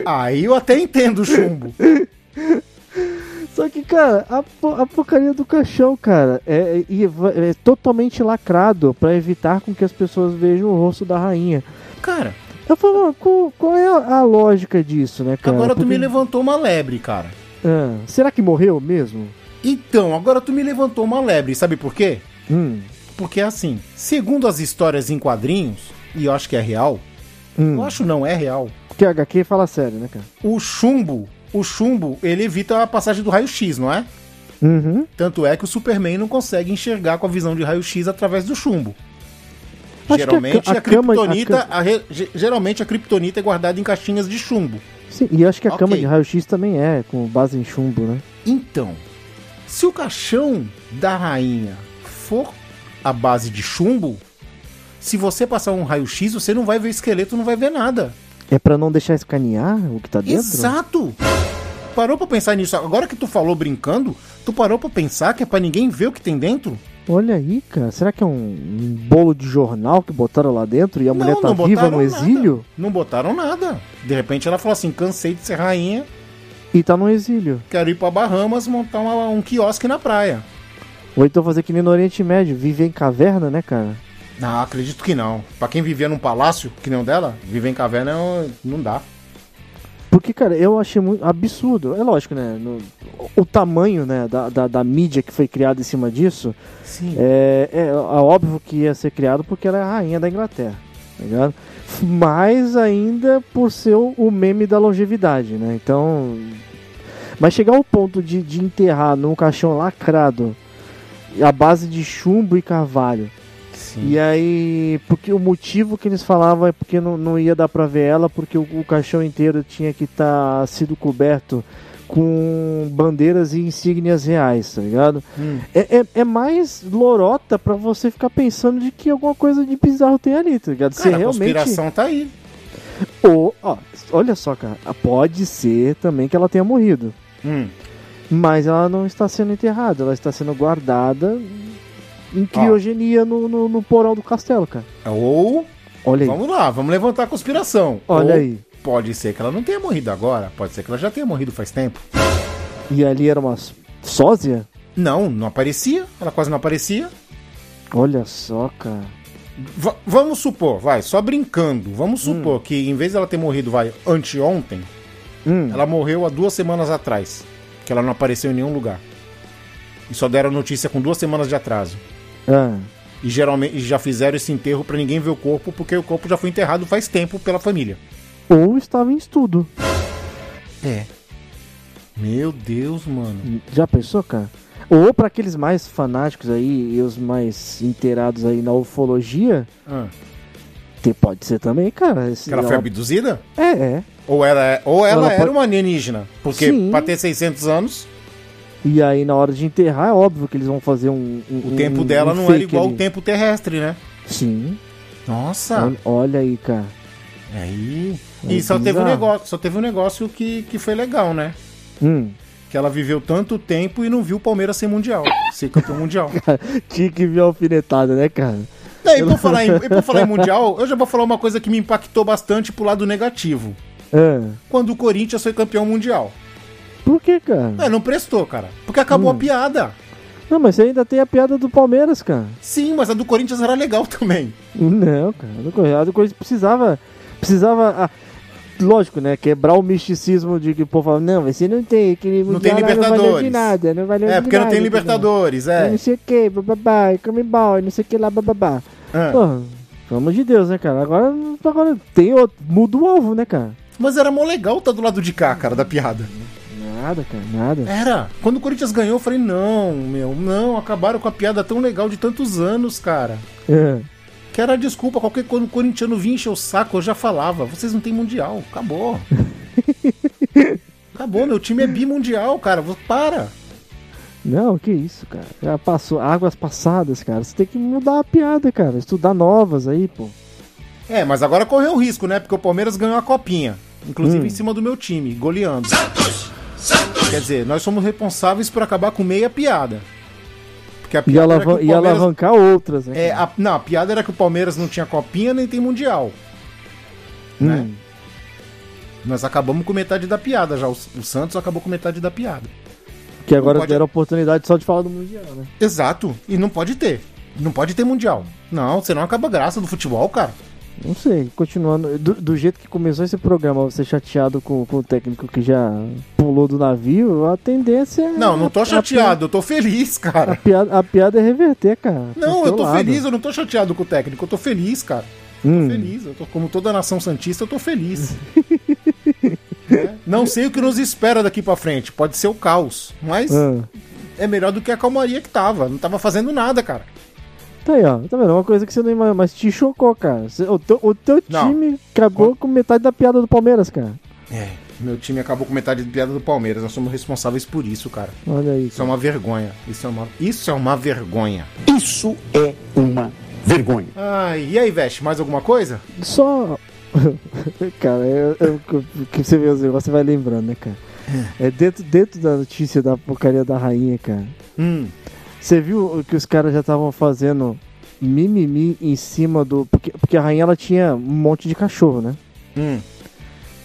B: Aí eu até entendo o chumbo.
D: Só que, cara, a, a porcaria do caixão, cara, é, é- é totalmente lacrado pra evitar com que as pessoas vejam o rosto da rainha.
B: Cara,
D: Eu falo, qual, qual é a, a lógica disso, né, cara?
B: agora tu
D: Porque-
B: me levantou uma lebre, cara.
D: Ah, será que morreu mesmo?
B: Então, agora tu me levantou uma lebre, sabe por quê?
D: Hum,
B: Porque assim, segundo as histórias em quadrinhos, e eu acho que é real,
D: hum.
B: eu acho não, é real.
D: Porque a HQ fala sério, né, cara?
B: O chumbo, o chumbo, ele evita a passagem do raio-x, não é?
D: Uhum.
B: Tanto é que o Superman não consegue enxergar com a visão de raio-x através do chumbo.
D: Acho
B: geralmente
D: a
B: a,
D: a
B: kryptonita,
D: ca-
B: a re- geralmente a kryptonita é guardada em caixinhas de chumbo.
D: Sim, e acho que a
B: Ok.
D: cama de raio-x também é, com base em chumbo, né?
B: Então, se o caixão da rainha for a base de chumbo, se você passar um raio-x, você não vai ver esqueleto, não vai ver nada.
D: É pra não deixar escanear o que tá dentro?
B: Exato! Parou pra pensar nisso? Agora que tu falou brincando, tu parou pra pensar que é pra ninguém ver o que tem dentro?
D: Olha aí, cara. Será que é um, um bolo de jornal que botaram lá dentro e a mulher tá viva no exílio?
B: Nada. Não botaram nada. De repente ela falou assim: cansei de ser rainha,
D: E tá no exílio.
B: quero ir pra Bahamas montar uma- um quiosque na praia.
D: Ou então fazer que nem no Oriente Médio, viver em caverna, né, cara?
B: Não, acredito que não. Pra quem vivia num palácio, que nem o dela, viver em caverna não- não dá.
D: Porque, cara, eu achei muito absurdo. É lógico, né? no- o tamanho né, da, da, da mídia que foi criada em cima disso
B: Sim.
D: é, é, é óbvio que ia ser criado porque ela é a rainha da Inglaterra, tá ligado? Mais ainda por ser o, meme da longevidade, né? Então. Mas chegar ao ponto de, de enterrar num caixão lacrado a base de chumbo e carvalho.
B: Sim.
D: E aí, porque o motivo que eles falavam é porque não, não ia dar pra ver ela, porque o, o caixão inteiro tinha que estar sido coberto com bandeiras e insígnias reais, tá ligado?
B: Hum.
D: É, é, é mais lorota pra você ficar pensando de que alguma coisa de bizarro tem ali, tá ligado?
B: Cara, a
D: realmente.
B: conspiração tá aí.
D: Ou, ó, olha só, cara, pode ser também que ela tenha morrido.
B: Hum.
D: Mas ela não está sendo enterrada, ela está sendo guardada em criogenia no, no, no porão do castelo, cara.
B: Ou,
D: Olha aí.
B: vamos lá, vamos levantar a conspiração.
D: Olha
B: Ou
D: aí.
B: Pode ser que ela não tenha morrido agora, pode ser que ela já tenha morrido faz tempo.
D: E ali era uma sósia?
B: Não, não aparecia, ela quase não aparecia.
D: Olha só, cara.
B: Va- vamos supor, vai, só brincando, vamos supor que em vez dela ter morrido, vai, anteontem,
D: Hum,
B: ela morreu há duas semanas atrás, que ela não apareceu em nenhum lugar. E só deram notícia com duas semanas de atraso.
D: ah,
B: E geralmente já fizeram esse enterro pra ninguém ver o corpo, porque o corpo já foi enterrado faz tempo pela família.
D: Ou estava em estudo.
B: É. Meu Deus, mano.
D: Já pensou, cara? Ou para aqueles mais fanáticos aí e os mais inteirados aí na ufologia,
B: Ah,
D: te- pode ser também, cara. esse-
B: que ela foi abduzida?
D: É, é.
B: Ou ela, ou ela,
D: Ela
B: era
D: pode-
B: uma alienígena? Porque
D: Sim.
B: pra ter 600 anos,
D: E aí na hora de enterrar, é óbvio que eles vão fazer um. um-
B: o tempo
D: um-
B: dela
D: um
B: não era igual
D: ali.
B: ao tempo terrestre, né?
D: Sim.
B: Nossa.
D: Olha, olha aí, cara.
B: Aí. E só teve um negócio, só teve um negócio que, que foi legal, né?
D: Hum.
B: Que ela viveu tanto tempo e não viu o Palmeiras ser mundial, ser campeão mundial.
D: Tinha que ver a alfinetada, né, cara?
B: É, e, por falar em, e por falar em mundial, eu já vou falar uma coisa que me impactou bastante pro lado negativo.
D: É.
B: Quando o Corinthians foi campeão mundial.
D: Por que, cara?
B: É, não prestou, cara. Porque acabou
D: Hum.
B: a piada.
D: Não, mas você ainda tem a piada do Palmeiras, cara.
B: Sim, mas a do Corinthians era legal também.
D: Não, cara. A do Corinthians- precisava. Precisava. Lógico, né? Quebrar o misticismo de que o povo fala, não, você não tem aquele
B: Não tem
D: lá, Não valeu
B: Libertadores.
D: nada, não valeu
B: É, porque não
D: nada,
B: tem
D: entendeu?
B: Libertadores,
D: É.
B: é.
D: Não sei o que, bababá, come ball, não sei o que lá, bababá.
B: É.
D: Pô, pelo amor de Deus, né, cara? Agora, agora tem outro. Muda o alvo, né, cara?
B: Mas era mó legal estar do lado de cá, cara, da piada.
D: Nada, cara, nada.
B: Era. Quando o Corinthians ganhou, eu falei, não, meu, não, acabaram com a piada tão legal de tantos anos, cara.
D: É.
B: Que era desculpa, qualquer quando o corintiano vinha encher o saco, eu já falava, vocês não tem mundial, acabou. acabou, meu time é bimundial, cara, para.
D: Não, que isso, cara. Já passou águas passadas, cara. Você tem que mudar a piada, cara. Estudar novas aí, pô.
B: É, mas agora correu um risco, né? Porque o Palmeiras ganhou a copinha. Inclusive
D: Hum.
B: em cima do meu time, goleando. Quer dizer, nós somos responsáveis por acabar com meia piada. Porque a
D: E,
B: piada era
D: alavan
B: que o
D: e
B: Palmeiras-
D: alavancar outras, né?
B: É, a, não, a piada era que o Palmeiras não tinha copinha nem tem mundial. né?
D: Hum.
B: Nós acabamos com metade da piada já. O, o Santos acabou com metade da piada.
D: Que agora
B: pode-
D: deram a oportunidade só de falar do Mundial, né?
B: Exato. E não pode ter. Não pode ter mundial. Não, senão acaba a graça do futebol, cara.
D: Não sei, continuando. Do, do jeito que começou esse programa, você chateado com, com o técnico que já pulou do navio, a tendência é.
B: Não, não tô
D: a- a
B: chateado, eu tô feliz,
D: pi- A
B: cara.
D: piada, a piada é reverter, cara.
B: Não, eu tô
D: lado.
B: feliz, eu não tô chateado com o técnico, eu tô feliz, cara.
D: Hum.
B: Feliz, eu tô, como toda nação santista, eu tô feliz. Né? Não sei o que nos espera daqui pra frente, pode ser o caos, mas
D: Ah.
B: é melhor do que a calmaria que tava. Não tava fazendo nada, cara.
D: Tá aí, ó. Tá vendo? Uma coisa que você não imagina, mas te chocou, cara. O teu, o teu time acabou com metade da piada do Palmeiras, cara.
B: É, meu time acabou com metade de piada do Palmeiras, nós somos responsáveis por isso, cara.
D: Olha aí.
B: Isso é uma vergonha. Isso é uma, isso é uma vergonha.
H: Isso é uma vergonha.
B: Ai, e aí, Veste, mais alguma coisa?
D: Só. cara, eu, eu- que você vê os negócios, você vai lembrando, né, cara? É dentro, dentro da notícia da porcaria da rainha, cara.
B: Hum,
D: Você viu que os caras já estavam fazendo mimimi em cima do. Porque, porque a rainha ela tinha um monte de cachorro, né?
B: hum.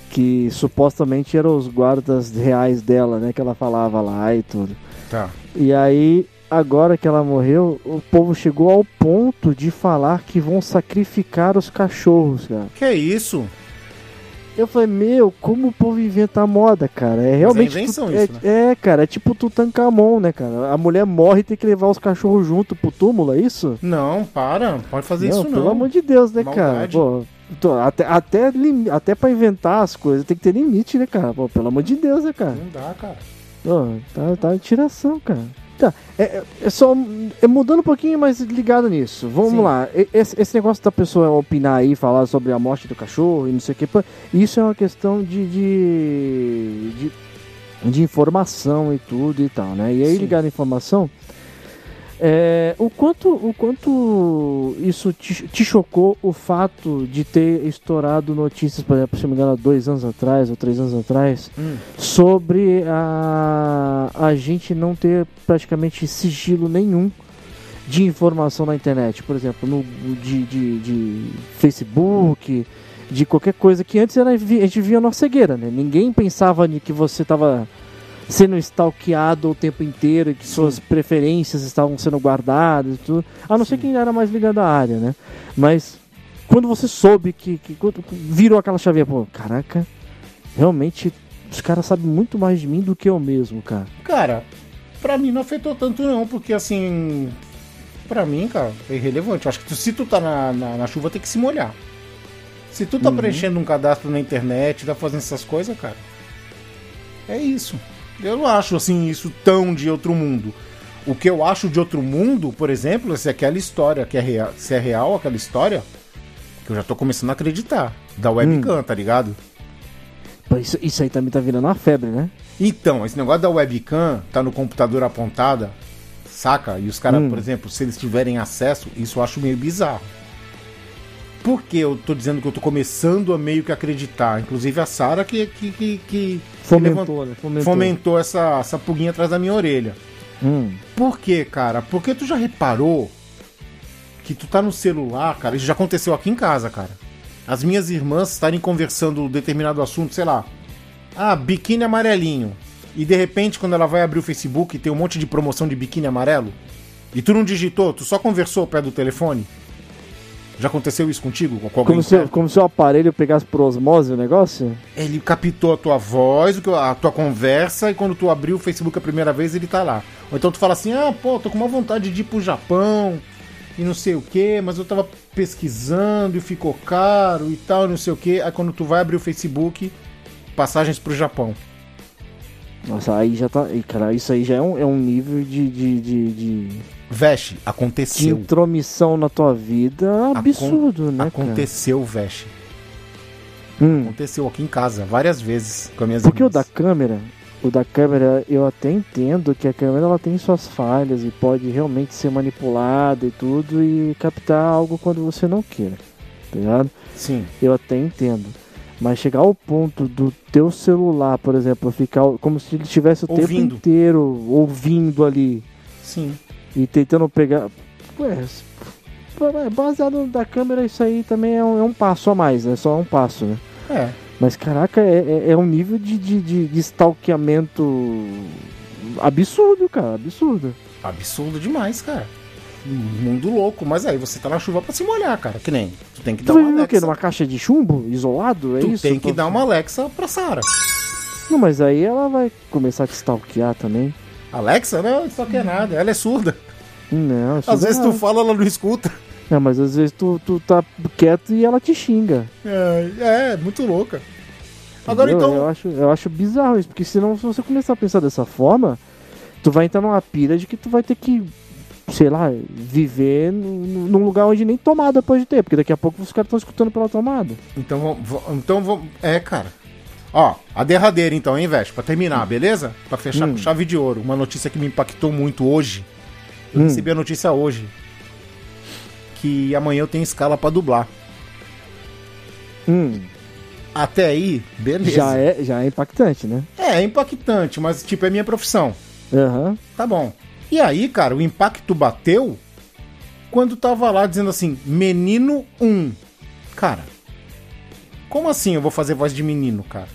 D: Que supostamente eram os guardas reais dela, né? Que ela falava lá e tudo.
B: Tá.
D: E aí, agora que ela morreu, o povo chegou ao ponto de falar que vão sacrificar os cachorros, cara.
B: Que é isso?
D: Eu falei, meu, como o povo inventa moda, cara? É realmente.
B: invenção
D: tu-
B: isso,
D: é, é, cara, é tipo Tutankhamon, né, cara? A mulher morre e tem que levar os cachorros junto pro túmulo, é isso?
B: Não, para. Pode fazer isso
D: Pelo
B: não.
D: amor de Deus, né, cara?
B: Maldade.
D: Pô, tô- até, até, até pra inventar as coisas tem que ter limite, né, cara? Pô, pelo amor de Deus, né, cara?
B: Não dá, cara.
D: Pô, tá, tá tiração, cara. Tá, é, é- é só é mudando um pouquinho, mas ligado nisso. Vamos
B: Sim.
D: lá. Esse, esse negócio da pessoa opinar aí, falar sobre a morte do cachorro e não sei o que, isso é uma questão de, de, de, de informação e tudo e tal, né? E aí,
B: Sim.
D: ligado à informação, é, o, quanto, o quanto isso te, te chocou o fato de ter estourado notícias, por exemplo, se não me engano, há dois anos atrás ou três anos atrás,
B: Hum.
D: sobre a, a gente não ter praticamente sigilo nenhum de informação na internet, por exemplo, no, de, de, de Facebook, de qualquer coisa que antes era, a gente via na cegueira, né? Ninguém pensava que você estava sendo stalkeado o tempo inteiro e que suas preferências estavam sendo guardadas e tudo, a não ser quem era mais ligado à área, né? Mas quando você soube que, que virou aquela chavinha, pô, caraca, realmente os caras sabem muito mais de mim do que eu mesmo, cara.
B: Cara, pra mim não afetou tanto não, porque assim. Pra mim, cara, é irrelevante. Eu acho que tu- se tu tá na, na, na chuva, tem que se molhar. Se tu tá
D: Uhum.
B: preenchendo um cadastro na internet, tá fazendo essas coisas, cara. É isso. Eu não acho assim isso tão de outro mundo. O que eu acho de outro mundo, por exemplo, é se aquela história que é real, se é real aquela história, que eu já tô começando a acreditar. Da webcam, tá ligado?
D: Isso, isso aí também tá virando uma febre, né?
B: Então, esse negócio da webcam tá no computador apontada, saca? E os caras,
D: Hum.
B: por exemplo, se eles tiverem acesso, isso eu acho meio bizarro. Por que eu tô dizendo que eu tô começando a meio que acreditar? Inclusive a Sara que, que, que, que
D: Fomentou,
B: levant-
D: né? Fomentou.
B: fomentou essa, essa pulguinha atrás da minha orelha.
D: Hum.
B: Por quê, cara? Porque tu já reparou que tu tá no celular, cara? Isso já aconteceu aqui em casa, cara. As minhas irmãs estarem conversando um determinado assunto, sei lá. Ah, biquíni amarelinho. E de repente, quando ela vai abrir o Facebook, tem um monte de promoção de biquíni amarelo. E tu não digitou, tu só conversou perto do telefone. Já aconteceu isso contigo? Com
D: Como se,
B: perto?
D: como se o aparelho pegasse por osmose o negócio?
B: Ele captou a tua voz, a tua conversa, e quando tu abriu o Facebook a primeira vez, ele tá lá. Ou então tu fala assim, ah, pô, tô com uma vontade de ir pro Japão, e não sei o que, mas eu tava pesquisando e ficou caro e tal, não sei o que. Aí quando tu vai abrir o Facebook, passagens pro Japão.
D: Nossa, aí já tá. Cara, isso aí já é um, é um nível de, de, de, de,
B: Veste, aconteceu.
D: intromissão na tua vida absurdo, né?
B: Aconteceu, Veste.
D: Hum.
B: Aconteceu aqui em casa, várias vezes, com as minhas
D: Porque o
B: irmãs.
D: da câmera, o da câmera, eu até entendo que a câmera ela tem suas falhas e pode realmente ser manipulada e tudo e captar algo quando você não queira, tá ligado?
B: Sim.
D: Eu até entendo. Mas chegar ao ponto do teu celular, por exemplo, ficar como se ele estivesse o
B: Ouvindo.
D: tempo inteiro ouvindo ali
B: Sim.
D: E tentando pegar. Ué, é, baseado da câmera, isso aí também é um, é um passo a mais, né? Só um passo, né?
B: É.
D: Mas caraca, é, é, é um nível de, de, de, de stalkeamento absurdo, cara, absurdo.
B: Absurdo demais, cara. Mundo louco. Mas aí você tá na chuva pra se molhar, cara. Que nem. Tu tem que
D: Tu
B: dar uma
D: viver o quê?
B: Alexa.
D: Numa caixa de chumbo? Isolado? É
B: tu
D: isso?
B: tem que
D: Tô-
B: dar uma Alexa pra Sara.
D: Não, mas aí ela vai começar a te stalkear também.
B: Alexa, não, isso aqui é nada. Ela é surda.
D: Não,
B: Às vezes
D: não.
B: tu fala, ela não escuta.
D: Não, mas às vezes tu, tu tá quieto e ela te xinga.
B: É, é muito louca. Agora
D: Entendeu?
B: então.
D: Eu acho, eu acho bizarro isso, porque senão, se você começar a pensar dessa forma, tu vai entrar numa pira de que tu vai ter que, sei lá, viver nu- nu- num lugar onde nem tomada pode ter, porque daqui a pouco os caras estão escutando pela tomada.
B: Então vamos. va- Então vamos. É, cara. Ó, a derradeira então, hein, Veste? Pra terminar, beleza? Pra fechar
D: Hum.
B: com chave de ouro. Uma notícia que me impactou muito hoje. Eu
D: Hum.
B: recebi a notícia hoje. Que amanhã eu tenho escala pra dublar.
D: Hum,
B: Até aí, beleza.
D: já, é, já é impactante, né?
B: É, é impactante, mas tipo, é minha profissão.
D: Aham.
B: Tá bom. E aí, cara, o impacto bateu quando tava lá dizendo assim, menino 1. Cara, como assim eu vou fazer voz de menino, cara?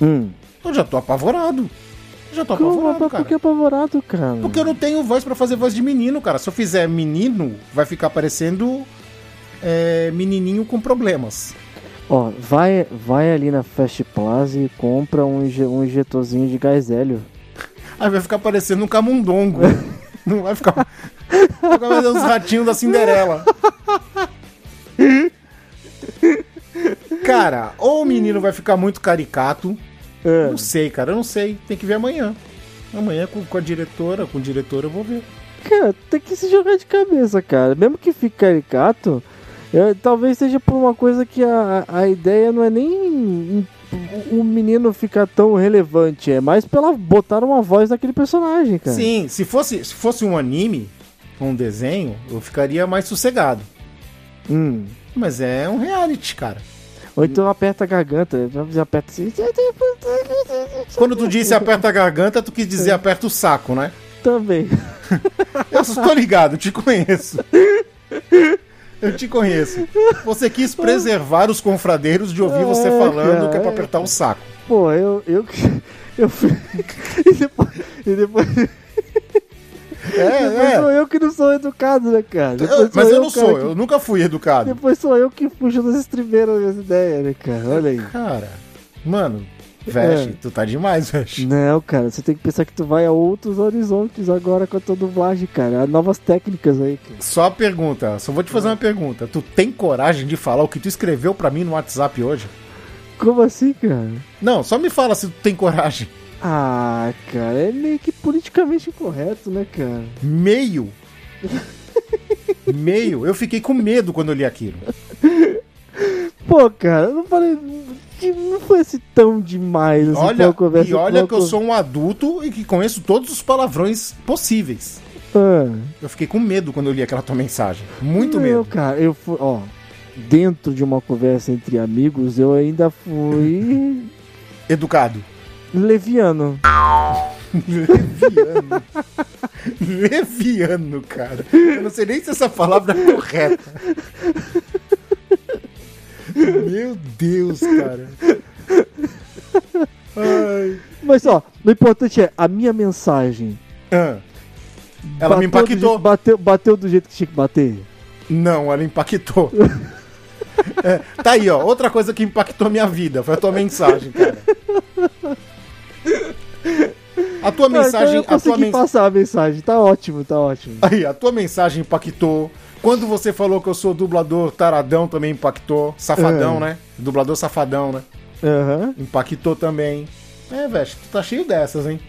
D: Hum.
B: Eu já tô apavorado. Já tô
D: Como,
B: apavorado, cara.
D: por que apavorado, cara?
B: Porque eu não tenho voz pra fazer voz de menino, cara. Se eu fizer menino, vai ficar parecendo é, menininho com problemas.
D: Ó, vai, vai ali na Fast Plaza e compra um, um injetorzinho de gás hélio.
B: Aí vai ficar parecendo um camundongo. não vai ficar... Vai ficar os ratinhos da Cinderela. Cara, ou o menino vai ficar muito caricato.
D: É.
B: Não sei, cara, eu não sei. Tem que ver amanhã. Amanhã com, com a diretora, com o diretor eu vou ver.
D: Cara, tem que se jogar de cabeça, cara. Mesmo que fique caricato, é, talvez seja por uma coisa que a, a ideia não é nem o- o menino ficar tão relevante, é mais pela botar uma voz naquele personagem, cara.
B: Sim, se fosse, se fosse um anime, um desenho, eu ficaria mais sossegado.
D: Hum.
B: Mas é um reality, cara.
D: Ou então aperta a garganta, já aperta assim.
B: Quando tu disse aperta a garganta, tu quis dizer aperta o saco, né?
D: Também.
B: Eu estou ligado, eu te conheço. Eu te conheço. Você quis preservar os confradeiros de ouvir você falando
D: cara,
B: que é pra apertar o saco.
D: Pô, eu. Eu, eu fui. E depois. E depois,
B: É,
D: depois
B: é.
D: sou eu que não sou educado, né, cara?
B: Eu- mas eu não
D: cara,
B: sou,
D: que-
B: eu nunca fui educado.
D: Depois sou eu que puxo das estribeiras das ideias, né, cara? Olha aí.
B: Cara, mano, Veste,
D: É.
B: tu tá demais, Veste.
D: Não, cara, você tem que pensar que tu vai a outros horizontes agora com a tua dublagem, cara. Há novas técnicas aí, cara.
B: Só a pergunta, só vou te fazer uma pergunta. Tu tem coragem de falar o que tu escreveu pra mim no WhatsApp hoje?
D: Como assim, cara?
B: Não, só me fala se tu tem coragem.
D: Ah, cara, é meio que politicamente incorreto, né, cara?
B: Meio. Meio. Eu fiquei com medo quando eu li aquilo.
D: Pô, cara, eu não falei. Não foi assim tão demais assim,
B: Olha,
D: conversa-
B: e olha que eu sou um adulto e que conheço todos os palavrões possíveis.
D: Ah.
B: Eu fiquei com medo quando eu li aquela tua mensagem. Muito
D: Não,
B: medo.
D: cara, eu fui, ó. dentro de uma conversa entre amigos, eu ainda fui
B: Educado.
D: Leviano.
B: Leviano. Leviano, cara. Eu não sei nem se essa palavra é correta. Meu Deus, cara. Ai.
D: Mas ó, o importante é a minha mensagem.
B: Ah. Ela me
D: do
B: impactou.
D: jeito- bateu, bateu do jeito que tinha que bater.
B: Não, ela impactou. É, tá aí, ó. Outra coisa que impactou minha vida foi a tua mensagem, cara. A tua
D: então
B: mensagem.
D: eu
B: a tua
D: consegui
B: mensagem.
D: passar a mensagem. Tá ótimo, tá ótimo.
B: Aí, a tua mensagem impactou. Quando você falou que eu sou dublador taradão, também impactou. Safadão,
D: É.
B: né? Dublador safadão, né?
D: Aham.
B: Impactou também. É, Veste, tu tá cheio dessas, hein?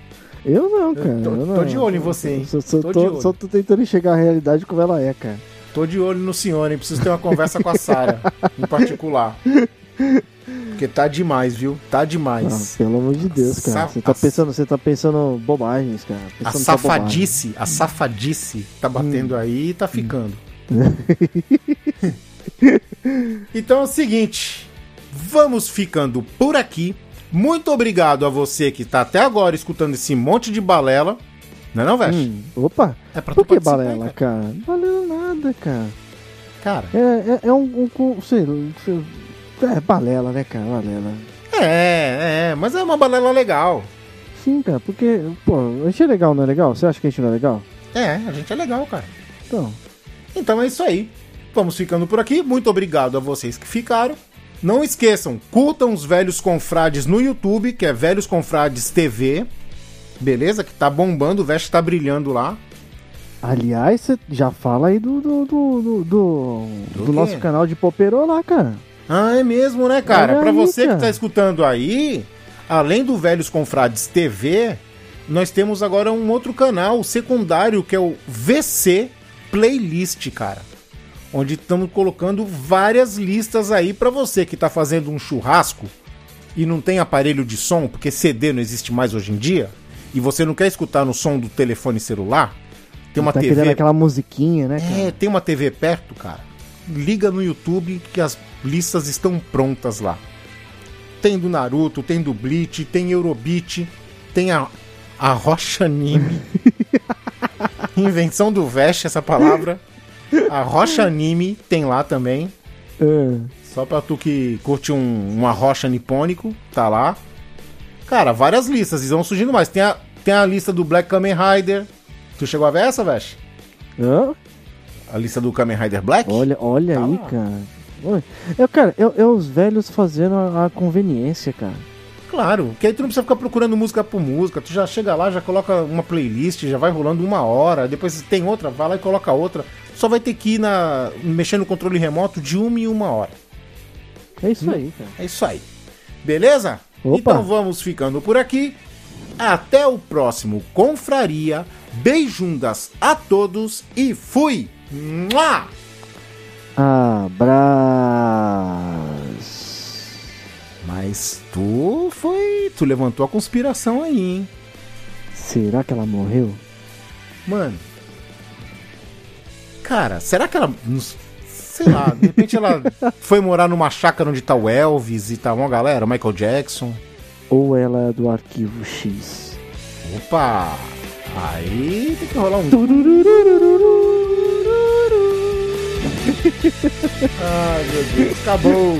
D: Eu não, cara.
B: tô-
D: eu
B: tô
D: não.
B: de olho em você, hein?
D: Só, só,
B: Tô
D: tô, só tô tentando enxergar a realidade como ela é, cara.
B: Tô de olho no senhor, hein? Preciso ter uma conversa com a Sara, em particular. Porque tá demais, viu? Tá
D: Ah,
B: demais.
D: pelo amor de Deus, cara. Você tá
B: a-
D: pensando, você tá pensando bobagens, cara.
B: A
D: Pensando só bobagem.
B: safadice, a safadice tá batendo aí e tá ficando. então é o seguinte, vamos ficando por aqui. Muito obrigado a você que tá até agora escutando esse monte de balela. Não é não, Veste?
D: Hum, opa,
B: É pra
D: por que balela, cara? Não valeu nada, cara.
B: cara?
D: É, é, é um, um, com- sei, sei- É balela, né, cara? Balela.
B: É, é, mas é uma balela legal.
D: Sim, cara, porque, pô, a gente é legal, não é legal? Você acha que a gente não é legal?
B: É, a gente é legal, cara.
D: Então,
B: Então é isso aí. Vamos ficando por aqui. Muito obrigado a vocês que ficaram. Não esqueçam, curtam os Velhos Confrades no YouTube, que é Velhos Confrades TV. Beleza? Que tá bombando, o Veste tá brilhando lá.
D: aliás, você já fala aí do, do, do, do, do- nosso canal de Poperô lá, cara.
B: Ah, é mesmo, né, cara?
D: Aí,
B: você que tá escutando aí, além do Velhos Confrades TV, nós temos agora um outro canal secundário que é o VC Playlist, cara. Onde estamos colocando várias listas aí pra você que tá fazendo um churrasco e não tem aparelho de som, porque CD não existe mais hoje em dia, e você não quer escutar no som do telefone celular, tem uma
D: tá
B: TV
D: aquela musiquinha, né, cara?
B: é, tem uma TV perto, cara. Liga no YouTube que as listas estão prontas lá. Tem do Naruto, tem do Bleach, tem Eurobeat, tem a, a Rocha Anime. Invenção do Vest, essa palavra. A Rocha Anime tem lá também.
D: É.
B: Só pra tu que curte um, uma rocha nipônico, tá lá. Cara, várias listas, e vão surgindo mais. Tem a, tem a lista do Black Kamen Rider. Tu chegou a ver essa, Vest?
D: Hã?
B: A lista do Kamen Rider Black?
D: Olha, olha
B: Tá
D: aí,
B: lá.
D: cara. É, cara, é, é os velhos fazendo a, a conveniência, cara.
B: Claro, que aí tu não precisa ficar procurando música por música. Tu já chega lá, já coloca uma playlist, já vai rolando uma hora. Depois tem outra, vai lá e coloca outra. Só vai ter que ir na, mexer no controle remoto de uma em uma hora.
D: É isso aí, cara.
B: É isso aí. Beleza?
D: Opa.
B: Então vamos ficando por aqui. Até o próximo Confraria. Beijundas a todos e fui! Mua!
D: Abraço.
B: Mas tu foi. Tu levantou a conspiração aí, hein?
D: Será que ela morreu?
B: Mano. Cara, será que ela. Sei lá, de repente ela foi morar numa chácara onde tá o Elvis e tá uma galera, Michael Jackson.
D: Ou ela é do arquivo X?
B: Opa! Aí tem que rolar um. Ai meu Deus, acabou!